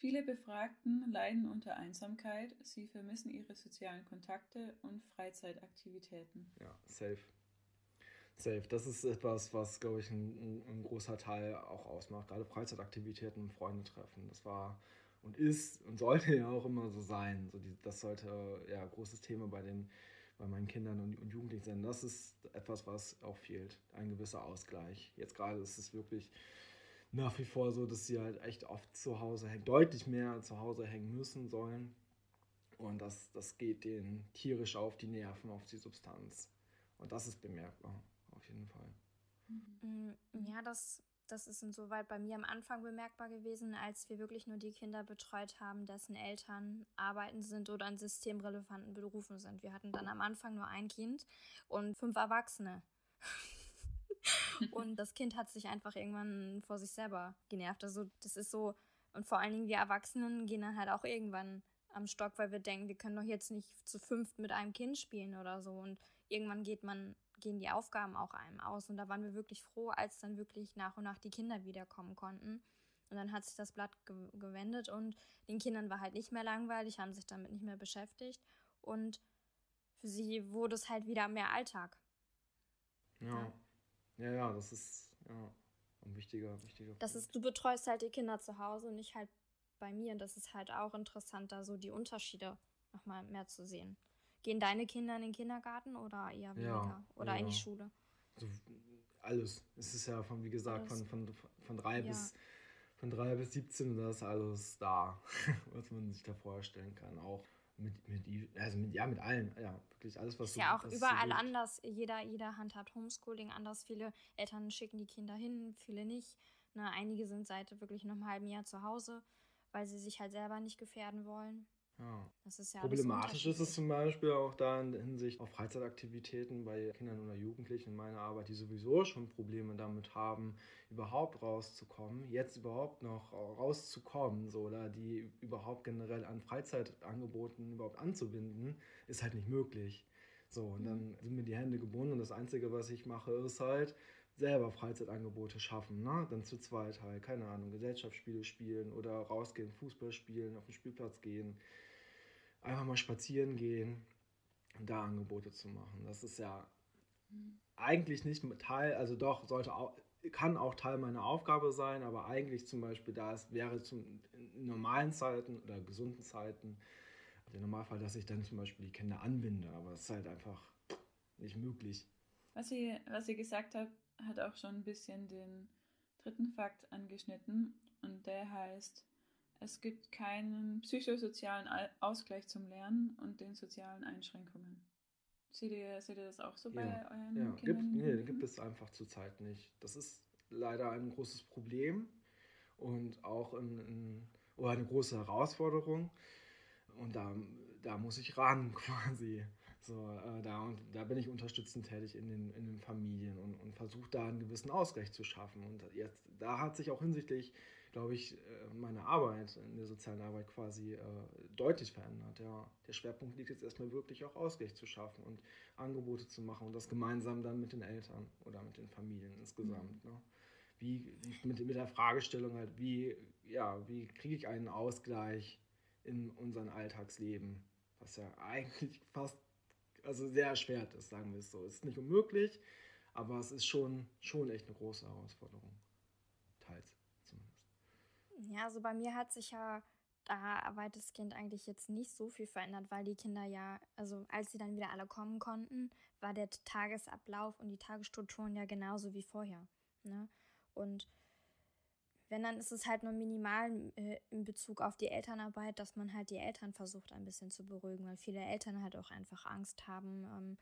viele Befragten leiden unter Einsamkeit, sie vermissen ihre sozialen Kontakte und Freizeitaktivitäten. Ja, safe. Safe. Das ist etwas, was, glaube ich, ein, ein, großer Teil auch ausmacht. Gerade Freizeitaktivitäten und Freunde treffen. Das war und ist und sollte (laughs) ja auch immer so sein. So die, das sollte ja ein großes Thema bei, den, bei meinen Kindern und, und Jugendlichen sein. Das ist etwas, was auch fehlt. Ein gewisser Ausgleich. Jetzt gerade ist es wirklich nach wie vor so, dass sie halt echt oft zu Hause hängen, deutlich mehr zu Hause hängen müssen sollen. Und das, das geht denen tierisch auf die Nerven, auf die Substanz. Und das ist bemerkbar, auf jeden Fall. Mm, Ja, das, das ist insoweit bei mir am Anfang bemerkbar gewesen, als wir wirklich nur die Kinder betreut haben, dessen Eltern arbeiten sind oder in systemrelevanten Berufen sind. Wir hatten dann am Anfang nur ein Kind und fünf Erwachsene. Und das Kind hat sich einfach irgendwann vor sich selber genervt. Also das ist so, und vor allen Dingen wir Erwachsenen gehen dann halt auch irgendwann am Stock, weil wir denken, wir können doch jetzt nicht zu fünft mit einem Kind spielen oder so. Und irgendwann geht man, gehen die Aufgaben auch einem aus. Und da waren wir wirklich froh, als dann wirklich nach und nach die Kinder wiederkommen konnten. Und dann hat sich das Blatt ge gewendet und den Kindern war halt nicht mehr langweilig, haben sich damit nicht mehr beschäftigt. Und für sie wurde es halt wieder mehr Alltag. Ja. Ja, ja, das ist ja ein wichtiger, wichtiger Das Punkt. ist, du betreust halt die Kinder zu Hause und nicht halt bei mir. Und das ist halt auch interessant, da so die Unterschiede nochmal mehr zu sehen. Gehen deine Kinder in den Kindergarten oder eher weniger? oder ja. in die Schule? So, alles. Es ist ja von, wie gesagt, von, von, von drei Ja. bis von drei bis 17 und da ist alles da, (laughs) was man sich da vorstellen kann. Auch mit, mit, also mit, ja, mit allen, ja, wirklich alles, was Ist so- ja auch überall so anders. Jeder, jeder handhabt Homeschooling anders. Viele Eltern schicken die Kinder hin, viele nicht. Ne, einige sind seit wirklich einem halben Jahr zu Hause, weil sie sich halt selber nicht gefährden wollen. Ja. Das ist ja Problematisch ist es zum Beispiel auch da in Hinsicht auf Freizeitaktivitäten bei Kindern oder Jugendlichen in meiner Arbeit, die sowieso schon Probleme damit haben, überhaupt rauszukommen, jetzt überhaupt noch rauszukommen, so, oder die überhaupt generell an Freizeitangeboten überhaupt anzubinden, ist halt nicht möglich. So, und dann sind mir die Hände gebunden und das Einzige, was ich mache, ist halt selber Freizeitangebote schaffen, ne? Dann zu zweit halt, keine Ahnung, Gesellschaftsspiele spielen oder rausgehen, Fußball spielen, auf den Spielplatz gehen, einfach mal spazieren gehen und da Angebote zu machen. Das ist ja eigentlich nicht Teil, also doch, sollte auch, kann auch Teil meiner Aufgabe sein, aber eigentlich zum Beispiel da es wäre zum, in normalen Zeiten oder gesunden Zeiten der Normalfall, dass ich dann zum Beispiel die Kinder anbinde, aber es ist halt einfach nicht möglich. Was ihr, was ihr gesagt habt, hat auch schon ein bisschen den dritten Fakt angeschnitten und der heißt, es gibt keinen psychosozialen Al- Ausgleich zum Lernen und den sozialen Einschränkungen. Seht ihr, seht ihr das auch so bei Ja, euren Ja, gibt, Kindern? und nee, gibt es einfach zurzeit nicht. Das ist leider ein großes Problem und auch ein, ein, oder eine große Herausforderung. Und da, da muss ich ran (laughs) quasi. So, äh, da, und da bin ich unterstützend tätig in den, in den Familien und, und versuche da einen gewissen Ausgleich zu schaffen. Und jetzt, da hat sich auch hinsichtlich, glaube ich, äh, meine Arbeit in der sozialen Arbeit quasi äh, deutlich verändert. Ja. Der Schwerpunkt liegt jetzt erstmal wirklich auch Ausgleich zu schaffen und Angebote zu machen und das gemeinsam dann mit den Eltern oder mit den Familien insgesamt. Ne? Wie, mit, mit der Fragestellung halt, wie, ja, wie kriege ich einen Ausgleich in unserem Alltagsleben, was ja eigentlich fast, also sehr erschwert ist, sagen wir es so. Es ist nicht unmöglich, aber es ist schon, schon echt eine große Herausforderung. Teils. Ja, also bei mir hat sich ja da weitestgehend eigentlich jetzt nicht so viel verändert, weil die Kinder ja, also als sie dann wieder alle kommen konnten, war der Tagesablauf und die Tagesstrukturen ja genauso wie vorher. Ne? Und wenn, dann ist es halt nur minimal äh, in Bezug auf die Elternarbeit, dass man halt die Eltern versucht ein bisschen zu beruhigen, weil viele Eltern halt auch einfach Angst haben, ähm,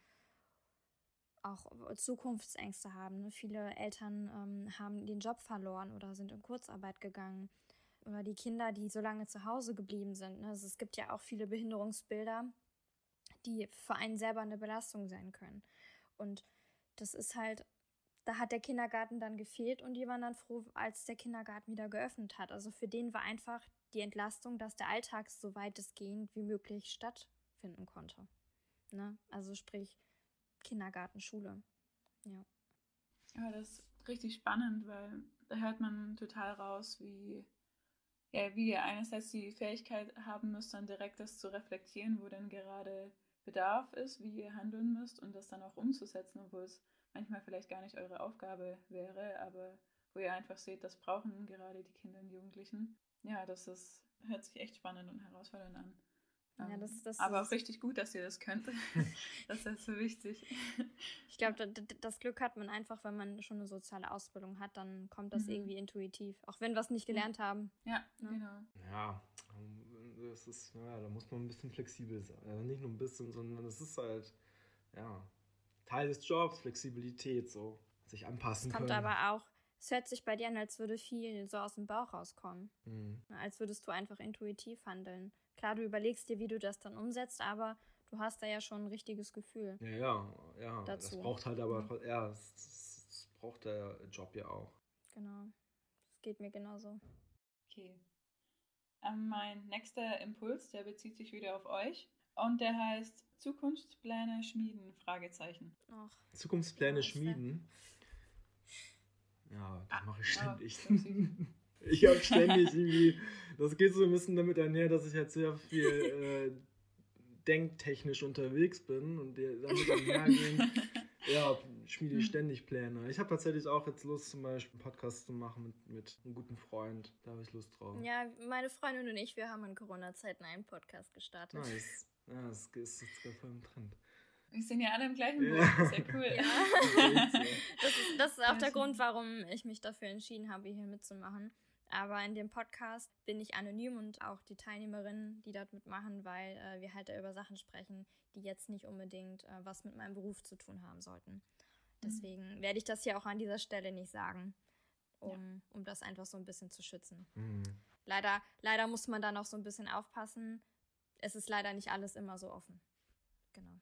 auch Zukunftsängste haben. Ne? Viele Eltern ähm, haben den Job verloren oder sind in Kurzarbeit gegangen. Oder die Kinder, die so lange zu Hause geblieben sind. Ne? Also es gibt ja auch viele Behinderungsbilder, die für einen selber eine Belastung sein können. Und das ist halt, da hat der Kindergarten dann gefehlt und die waren dann froh, als der Kindergarten wieder geöffnet hat. Also für den war einfach die Entlastung, dass der Alltag so weitestgehend wie möglich stattfinden konnte. Ne? Also sprich Kindergarten, Schule. Ja. Ja, das ist richtig spannend, weil da hört man total raus, wie, ja, wie ihr einerseits die Fähigkeit haben müsst, dann direkt das zu reflektieren, wo denn gerade Bedarf ist, wie ihr handeln müsst und das dann auch umzusetzen, obwohl es manchmal vielleicht gar nicht eure Aufgabe wäre, aber wo ihr einfach seht, das brauchen gerade die Kinder und Jugendlichen. Ja, das ist, hört sich echt spannend und herausfordernd an. Ja, Ähm, das- das aber ist- auch richtig gut, dass ihr das könnt. (laughs) das ist so wichtig. Ich glaube, das Glück hat man einfach, wenn man schon eine soziale Ausbildung hat, dann kommt das Mhm. irgendwie intuitiv. Auch wenn wir es nicht gelernt haben. Ja, Ja. genau. Ja, das ist, ja, da muss man ein bisschen flexibel sein. Also nicht nur ein bisschen, sondern es ist halt, ja, Teil des Jobs, Flexibilität, so, sich anpassen Es kommt können. aber auch, es hört sich bei dir an, als würde viel so aus dem Bauch rauskommen. Mhm. Als würdest du einfach intuitiv handeln. Klar, du überlegst dir, wie du das dann umsetzt, aber du hast da ja schon ein richtiges Gefühl. Ja, ja, ja. Das Dazu. braucht halt aber, Mhm. ja, das, das, das braucht der Job ja auch. Genau. Das geht mir genauso. Okay. Ähm, mein nächster Impuls, der bezieht sich wieder auf euch und der heißt Zukunftspläne schmieden, Fragezeichen. Ach, Zukunftspläne schmieden. Ja, das Ah, mache ich ständig. süß. (laughs) ich habe ständig irgendwie, das geht so ein bisschen damit einher, dass ich halt sehr viel äh, denktechnisch unterwegs bin und damit einhergehen. (laughs) Ja, schmiede ich Hm. ständig Pläne. Ich habe tatsächlich auch jetzt Lust, zum Beispiel einen Podcast zu machen mit, mit einem guten Freund. Da habe ich Lust drauf. Ja, meine Freundin und ich, wir haben in Corona-Zeiten einen Podcast gestartet. Nice. Ja, das ist jetzt gerade voll im Trend. Wir sind ja alle im gleichen Boot. Ja. Das ist ja cool. Ja. (laughs) das, ist, das ist auch der Grund, warum ich mich dafür entschieden habe, hier mitzumachen. Aber in dem Podcast bin ich anonym und auch die Teilnehmerinnen, die dort mitmachen, weil äh, wir halt über Sachen sprechen, die jetzt nicht unbedingt äh, was mit meinem Beruf zu tun haben sollten. Mhm. Deswegen mhm. werde ich das hier auch an dieser Stelle nicht sagen, um, ja. um das einfach so ein bisschen zu schützen. Mhm. Leider, leider muss man da noch so ein bisschen aufpassen. Es ist leider nicht alles immer so offen. Genau.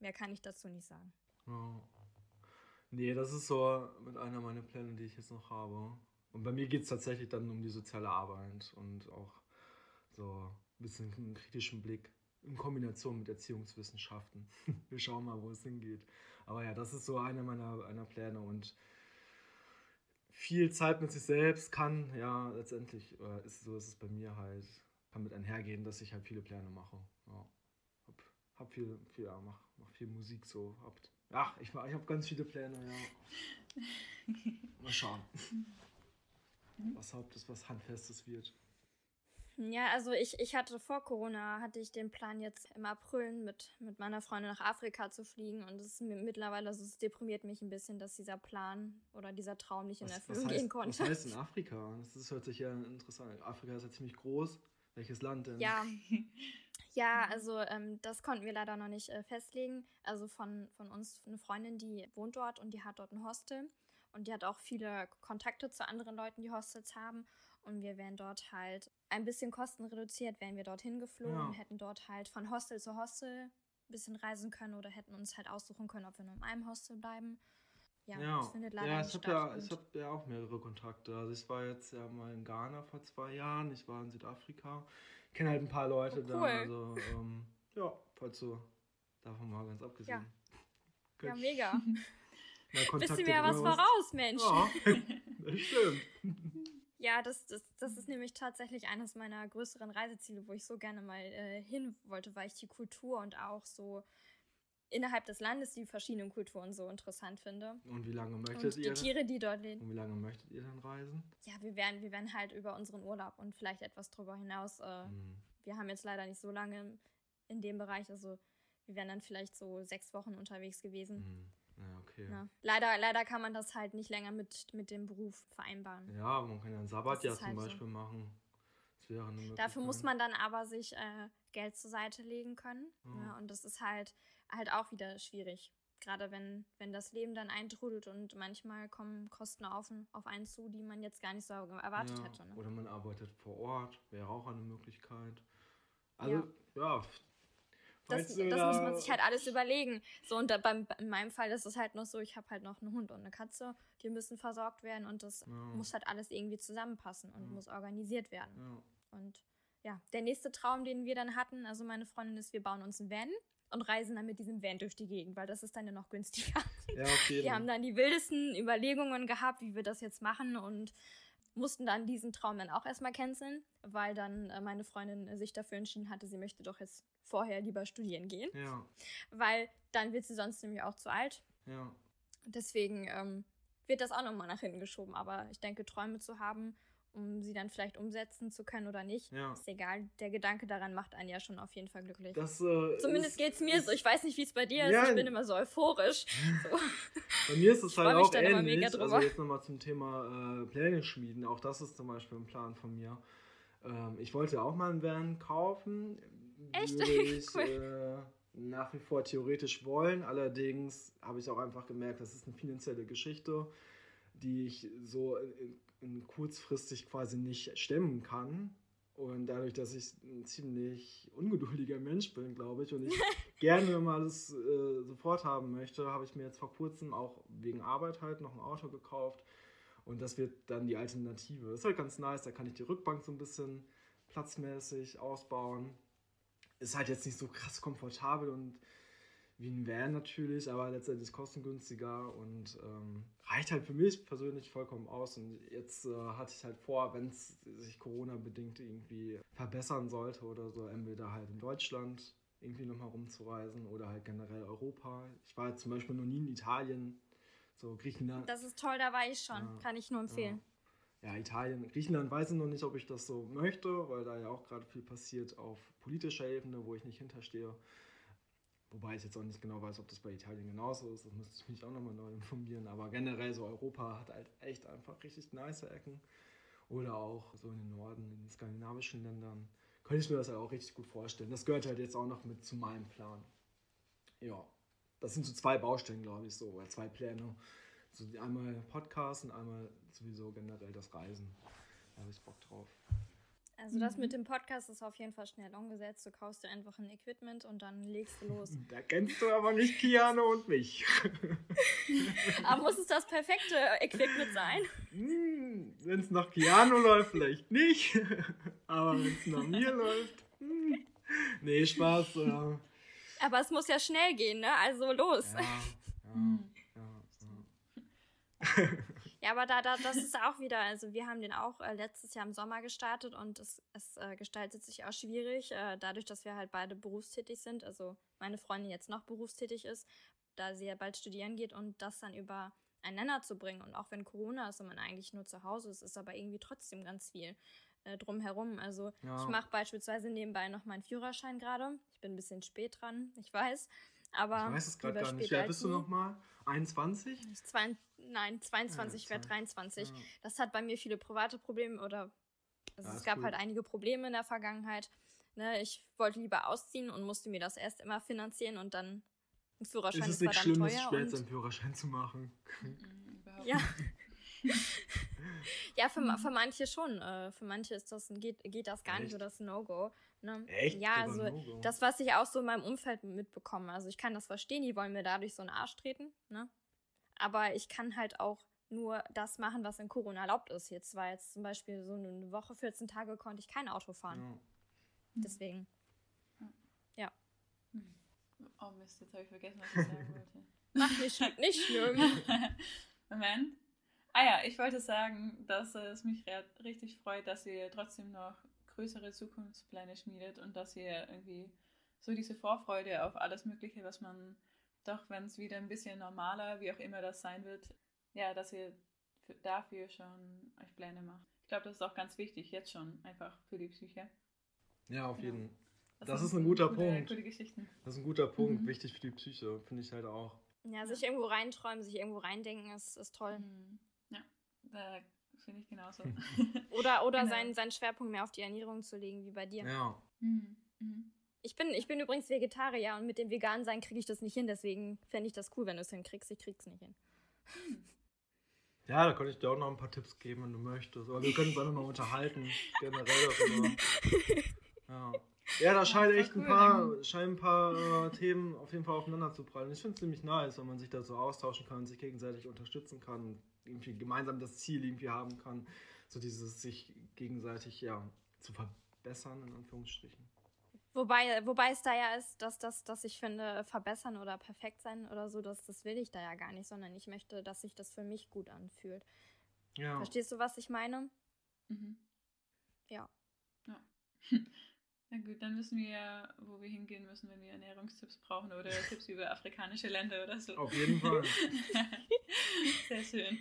Mehr kann ich dazu nicht sagen. Oh. Nee, das ist so mit einer meiner Pläne, die ich jetzt noch habe. Und bei mir geht es tatsächlich dann um die soziale Arbeit und auch so ein bisschen einen kritischen Blick in Kombination mit Erziehungswissenschaften. (laughs) Wir schauen mal, wo es hingeht. Aber ja, das ist so einer meiner, einer Pläne und viel Zeit mit sich selbst kann, ja, letztendlich äh, ist so ist es bei mir halt, kann mit einhergehen, dass ich halt viele Pläne mache. Ja. Hab, hab viel, viel, ja, mach viel Musik so. Hab, ach, ich, ich habe ganz viele Pläne, ja. (laughs) Mal schauen. Was Hauptes, was Handfestes wird. Ja, also ich, ich hatte vor Corona, hatte ich den Plan jetzt im April mit, mit meiner Freundin nach Afrika zu fliegen und es ist mittlerweile, also es deprimiert mich ein bisschen, dass dieser Plan oder dieser Traum nicht in Erfüllung was heißt, gehen konnte. Was heißt in (laughs) Afrika? Das ist, hört sich ja interessant an. Afrika ist ja ziemlich groß. Welches Land denn? Ja, (laughs) ja also ähm, das konnten wir leider noch nicht äh, festlegen. Also von, von uns eine Freundin, die wohnt dort und die hat dort ein Hostel. Und die hat auch viele Kontakte zu anderen Leuten, die Hostels haben. Und wir wären dort halt ein bisschen kostenreduziert, wären wir dorthin geflogen, ja. hätten dort halt von Hostel zu Hostel ein bisschen reisen können oder hätten uns halt aussuchen können, ob wir nur in einem Hostel bleiben. Ja, ja. das findet leider ja, nicht statt. Ja, ich habe ja auch mehrere Kontakte. Also ich war jetzt ja mal in Ghana vor zwei Jahren, ich war in Südafrika. Ich kenne halt ein paar Leute oh, cool. da. Also ähm, ja, falls so davon mal ganz abgesehen. Ja, ja mega. (laughs) Wisst ihr mir was voraus, Mensch? Ja, (laughs) das stimmt. (laughs) Ja, das, das, das ist nämlich tatsächlich eines meiner größeren Reiseziele, wo ich so gerne mal äh, hin wollte, weil ich die Kultur und auch so innerhalb des Landes die verschiedenen Kulturen so interessant finde. Und wie lange möchtet und ihr? Die Tiere, die dort leben. Und wie lange möchtet ihr dann reisen? Ja, wir werden, wir werden halt über unseren Urlaub und vielleicht etwas darüber hinaus. Äh, hm. Wir haben jetzt leider nicht so lange in dem Bereich, also wir wären dann vielleicht so sechs Wochen unterwegs gewesen. Hm. Ja, okay. Ja. Leider, leider kann man das halt nicht länger mit, mit dem Beruf vereinbaren. Ja, man kann ja ein Sabbatjahr zum halt Beispiel so. machen. Dafür muss man dann aber sich äh, Geld zur Seite legen können. Ja. Ja, und das ist halt, halt auch wieder schwierig. Gerade wenn, wenn das Leben dann eintrudelt und manchmal kommen Kosten auf, auf einen zu, die man jetzt gar nicht so erwartet hätte. Ne? Oder man arbeitet vor Ort, wäre auch eine Möglichkeit. Also, ja, das, das muss man sich halt alles überlegen. So, und da, beim, in meinem Fall ist es halt noch so, ich habe halt noch einen Hund und eine Katze, die müssen versorgt werden und das ja. muss halt alles irgendwie zusammenpassen und ja. muss organisiert werden. Ja. Und ja, der nächste Traum, den wir dann hatten, also meine Freundin ist, wir bauen uns einen Van und reisen dann mit diesem Van durch die Gegend, weil das ist dann ja noch günstiger. (laughs) Ja, okay. Wir haben dann die wildesten Überlegungen gehabt, wie wir das jetzt machen und mussten dann diesen Traum dann auch erstmal canceln, weil dann äh, meine Freundin sich dafür entschieden hatte, sie möchte doch jetzt vorher lieber studieren gehen. Ja. Weil dann wird sie sonst nämlich auch zu alt. Ja. Deswegen ähm, wird das auch nochmal nach hinten geschoben. Aber ich denke, Träume zu haben, um sie dann vielleicht umsetzen zu können oder nicht, ja. ist egal. Der Gedanke daran macht einen ja schon auf jeden Fall glücklich. Das, äh, Zumindest geht es mir so. Ich weiß nicht, wie es bei dir ja, ist. Ich bin immer so euphorisch. So. Bei mir ist es halt auch ähnlich. Also jetzt nochmal zum Thema äh, Pläne schmieden. Auch das ist zum Beispiel ein Plan von mir. Ähm, ich wollte auch mal einen Van kaufen. Echt? Würde (laughs) ich, cool. äh, nach wie vor theoretisch wollen. Allerdings habe ich auch einfach gemerkt, das ist eine finanzielle Geschichte, die ich so in, in kurzfristig quasi nicht stemmen kann. Und dadurch, dass ich ein ziemlich ungeduldiger Mensch bin, glaube ich, und ich (laughs) gerne mal alles äh, sofort haben möchte, habe ich mir jetzt vor kurzem auch wegen Arbeit halt noch ein Auto gekauft. Und das wird dann die Alternative. Ist halt ganz nice, da kann ich die Rückbank so ein bisschen platzmäßig ausbauen ist halt jetzt nicht so krass komfortabel und wie ein Van natürlich, aber letztendlich kostengünstiger und ähm, reicht halt für mich persönlich vollkommen aus. Und jetzt äh, hatte ich halt vor, wenn es sich Corona-bedingt irgendwie verbessern sollte oder so, entweder halt in Deutschland irgendwie nochmal rumzureisen oder halt generell Europa. Ich war jetzt zum Beispiel noch nie in Italien, so Griechenland. Das ist toll, da war ich schon, ja, kann ich nur empfehlen. Ja. ja, Italien, Griechenland weiß ich noch nicht, ob ich das so möchte, weil da ja auch gerade viel passiert auf politischer Ebene, wo ich nicht hinterstehe. Wobei ich jetzt auch nicht genau weiß, ob das bei Italien genauso ist. Das müsste ich mich auch nochmal neu informieren. Aber generell so Europa hat halt echt einfach richtig nice Ecken. Oder auch so in den Norden, in den skandinavischen Ländern. Könnte ich mir das halt auch richtig gut vorstellen. Das gehört halt jetzt auch noch mit zu meinem Plan. Ja, das sind so zwei Baustellen, glaube ich, so, oder zwei Pläne. So einmal Podcast und einmal sowieso generell das Reisen. Da habe ich Bock drauf. Also das mit dem Podcast ist auf jeden Fall schnell umgesetzt. Du kaufst dir einfach ein Equipment und dann legst du los. (laughs) Da kennst du aber nicht (laughs) Kiano und mich. (laughs) aber muss es das perfekte Equipment sein? Hm, wenn es nach Kiano läuft, vielleicht nicht. Aber wenn es nach mir läuft. Hm. Nee, Spaß. Ja. Aber es muss ja schnell gehen, ne? Also los. Ja, ja, ja, ja. Ja, aber da, da, das ist auch wieder, also wir haben den auch äh, letztes Jahr im Sommer gestartet und es, es äh, gestaltet sich auch schwierig, äh, dadurch, dass wir halt beide berufstätig sind, also meine Freundin jetzt noch berufstätig ist, da sie ja bald studieren geht und das dann über einen Nenner zu bringen. Und auch wenn Corona ist und man eigentlich nur zu Hause ist, ist aber irgendwie trotzdem ganz viel äh, drumherum. Also ja. ich mache beispielsweise nebenbei noch meinen Führerschein gerade. Ich bin ein bisschen spät dran, ich weiß. Aber ich weiß es gerade gar nicht. Wer bist du nochmal? 21? Zwei, nein, 22, ich werde 23. Ja. Das hat bei mir viele private Probleme oder also es gab cool. halt einige Probleme in der Vergangenheit. Ne, ich wollte lieber ausziehen und musste mir das erst immer finanzieren und dann ein Führerschein. Ist es nicht schlimm, es schwer seinen Führerschein zu machen? (laughs) ja. ja, (laughs) für, für manche schon. Äh, für manche ist das, geht, geht das gar Echt? nicht oder das No-Go. Ne? Echt? Ja, also das, was ich auch so in meinem Umfeld mitbekomme. Also ich kann das verstehen, die wollen mir dadurch so einen Arsch treten. Ne? Aber ich kann halt auch nur das machen, was in Corona erlaubt ist. Jetzt war jetzt zum Beispiel so eine Woche, 14 Tage konnte ich kein Auto fahren. Ja. Deswegen. Ja. Oh Mist, jetzt habe ich vergessen, was ich sagen (laughs) wollte. Mach nicht, nicht (laughs) schlimm. Moment. Ah ja, ich wollte sagen, dass es mich richtig freut, dass ihr trotzdem noch größere Zukunftspläne schmiedet und dass ihr irgendwie so diese Vorfreude auf alles Mögliche, was man doch, wenn es wieder ein bisschen normaler, wie auch immer das sein wird, ja, dass ihr dafür schon euch Pläne macht. Ich glaube, das ist auch ganz wichtig, jetzt schon, einfach für die Psyche. Ja, auf genau. jeden Fall. Das, das ist ein guter gute, Punkt. Gute das ist ein guter Punkt, mhm. wichtig für die Psyche, finde ich halt auch. Ja, sich irgendwo reinträumen, sich irgendwo reindenken, ist, ist toll. Mhm. Ja, da finde ich genauso. (laughs) oder oder genau. seinen, seinen Schwerpunkt mehr auf die Ernährung zu legen, wie bei dir. Ja. Mhm. Mhm. Ich bin, ich bin übrigens Vegetarier und mit dem veganen sein kriege ich das nicht hin, deswegen fände ich das cool, wenn du es hinkriegst. Ich krieg's nicht hin. Ja, da könnte ich dir auch noch ein paar Tipps geben, wenn du möchtest. Aber wir können uns einfach mal unterhalten, generell darüber. (laughs) Ja. Ja, da scheinen echt ein paar, scheinen ein paar äh, Themen auf jeden Fall aufeinander zu prallen. Ich finde es ziemlich nice, wenn man sich da so austauschen kann, sich gegenseitig unterstützen kann, irgendwie gemeinsam das Ziel irgendwie haben kann. So dieses sich gegenseitig ja zu verbessern, in Anführungsstrichen. Wobei, wobei es da ja ist, dass das, dass ich finde, verbessern oder perfekt sein oder so, das, das will ich da ja gar nicht, sondern ich möchte, dass sich das für mich gut anfühlt. Ja. Verstehst du, was ich meine? Mhm. Ja. Ja. (laughs) Na gut, dann wissen wir ja, wo wir hingehen müssen, wenn wir Ernährungstipps brauchen oder (laughs) Tipps über afrikanische Länder oder so. Auf jeden Fall. (laughs) Sehr schön.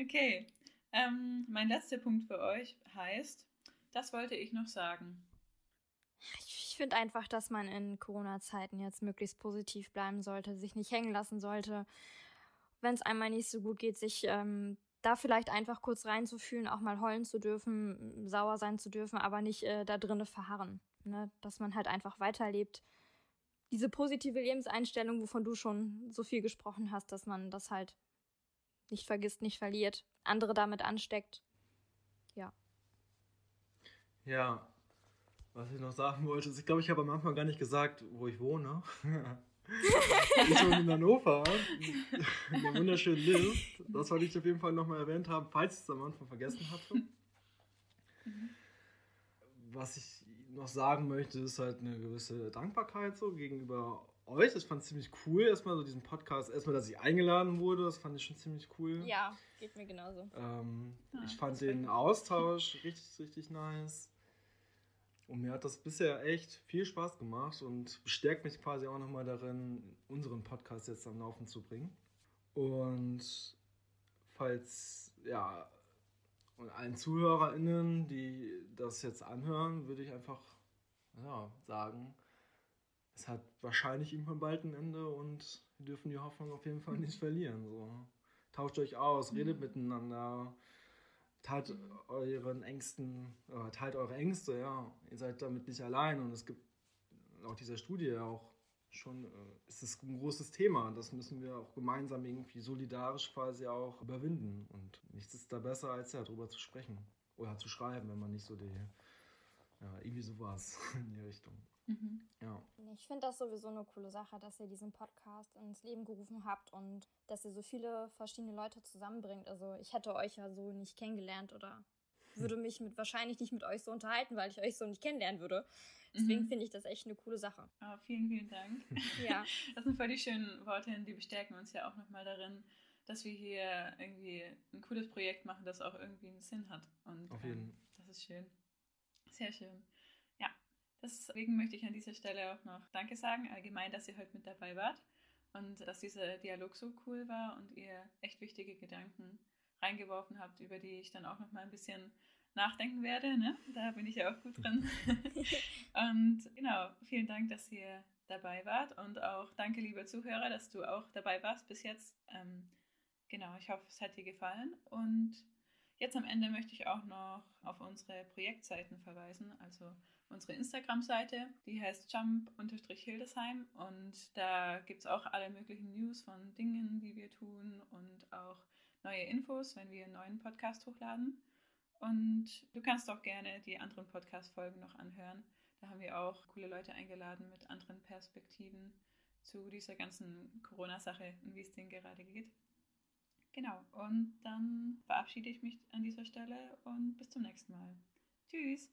Okay. Ähm, mein letzter Punkt für euch heißt, das wollte ich noch sagen. Ich finde einfach, dass man in Corona-Zeiten jetzt möglichst positiv bleiben sollte, sich nicht hängen lassen sollte. Wenn es einmal nicht so gut geht, sich ähm, da vielleicht einfach kurz reinzufühlen, auch mal heulen zu dürfen, sauer sein zu dürfen, aber nicht äh, da drinnen verharren. Ne? Dass man halt einfach weiterlebt. Diese positive Lebenseinstellung, wovon du schon so viel gesprochen hast, dass man das halt nicht vergisst, nicht verliert, andere damit ansteckt. Ja. Ja, was ich noch sagen wollte, ist, ich glaube, ich habe am Anfang gar nicht gesagt, wo ich wohne. (laughs) (laughs) ich wohne in Hannover, in der wunderschönen Lift. Das wollte ich auf jeden Fall nochmal erwähnt haben, falls ich es am Anfang vergessen hatte. Mhm. Was ich noch sagen möchte, ist halt eine gewisse Dankbarkeit so gegenüber euch. Ich fand es ziemlich cool, erstmal so diesen Podcast, erstmal, dass ich eingeladen wurde, das fand ich schon ziemlich cool. Ja, geht mir genauso. Ähm, ja, ich fand den Austausch richtig, richtig nice. Und mir hat das bisher echt viel Spaß gemacht und bestärkt mich quasi auch nochmal darin, unseren Podcast jetzt am Laufen zu bringen. Und falls, ja, und allen ZuhörerInnen, die das jetzt anhören, würde ich einfach ja, sagen, es hat wahrscheinlich irgendwann bald ein Ende und wir dürfen die Hoffnung auf jeden Fall nicht verlieren. So. Tauscht euch aus, redet Mhm. miteinander, teilt euren Ängsten, äh, teilt eure Ängste, ja. Ihr seid damit nicht allein und es gibt laut dieser Studie auch schon, äh, es ist ein großes Thema. Das müssen wir auch gemeinsam irgendwie solidarisch quasi auch überwinden. Und nichts ist da besser, als ja, darüber zu sprechen oder zu schreiben, wenn man nicht so die, ja, irgendwie sowas (laughs) in die Richtung. Mhm. Ja. Ich finde das sowieso eine coole Sache, dass ihr diesen Podcast ins Leben gerufen habt und dass ihr so viele verschiedene Leute zusammenbringt. Also ich hätte euch ja so nicht kennengelernt oder würde mich mit wahrscheinlich nicht mit euch so unterhalten, weil ich euch so nicht kennenlernen würde. Deswegen Mhm. finde ich das echt eine coole Sache. Ah, vielen, vielen Dank. (laughs) Ja. Das sind voll die schönen Worte, die bestärken uns ja auch nochmal darin, dass wir hier irgendwie ein cooles Projekt machen, das auch irgendwie einen Sinn hat. Und Auf ähm, jeden. das ist schön. Sehr schön. Deswegen möchte ich an dieser Stelle auch noch Danke sagen, allgemein, dass ihr heute mit dabei wart und dass dieser Dialog so cool war und ihr echt wichtige Gedanken reingeworfen habt, über die ich dann auch noch mal ein bisschen nachdenken werde. Ne? Da bin ich ja auch gut drin. (laughs) und genau, vielen Dank, dass ihr dabei wart und auch danke, liebe Zuhörer, dass du auch dabei warst bis jetzt. Ähm, genau, ich hoffe, es hat dir gefallen und jetzt am Ende möchte ich auch noch auf unsere Projektseiten verweisen, also unsere Instagram-Seite, die heißt jump-hildesheim und da gibt es auch alle möglichen News von Dingen, die wir tun und auch neue Infos, wenn wir einen neuen Podcast hochladen. Und du kannst auch gerne die anderen Podcast-Folgen noch anhören. Da haben wir auch coole Leute eingeladen mit anderen Perspektiven zu dieser ganzen Corona-Sache und wie es denen gerade geht. Genau, und dann verabschiede ich mich an dieser Stelle und bis zum nächsten Mal. Tschüss!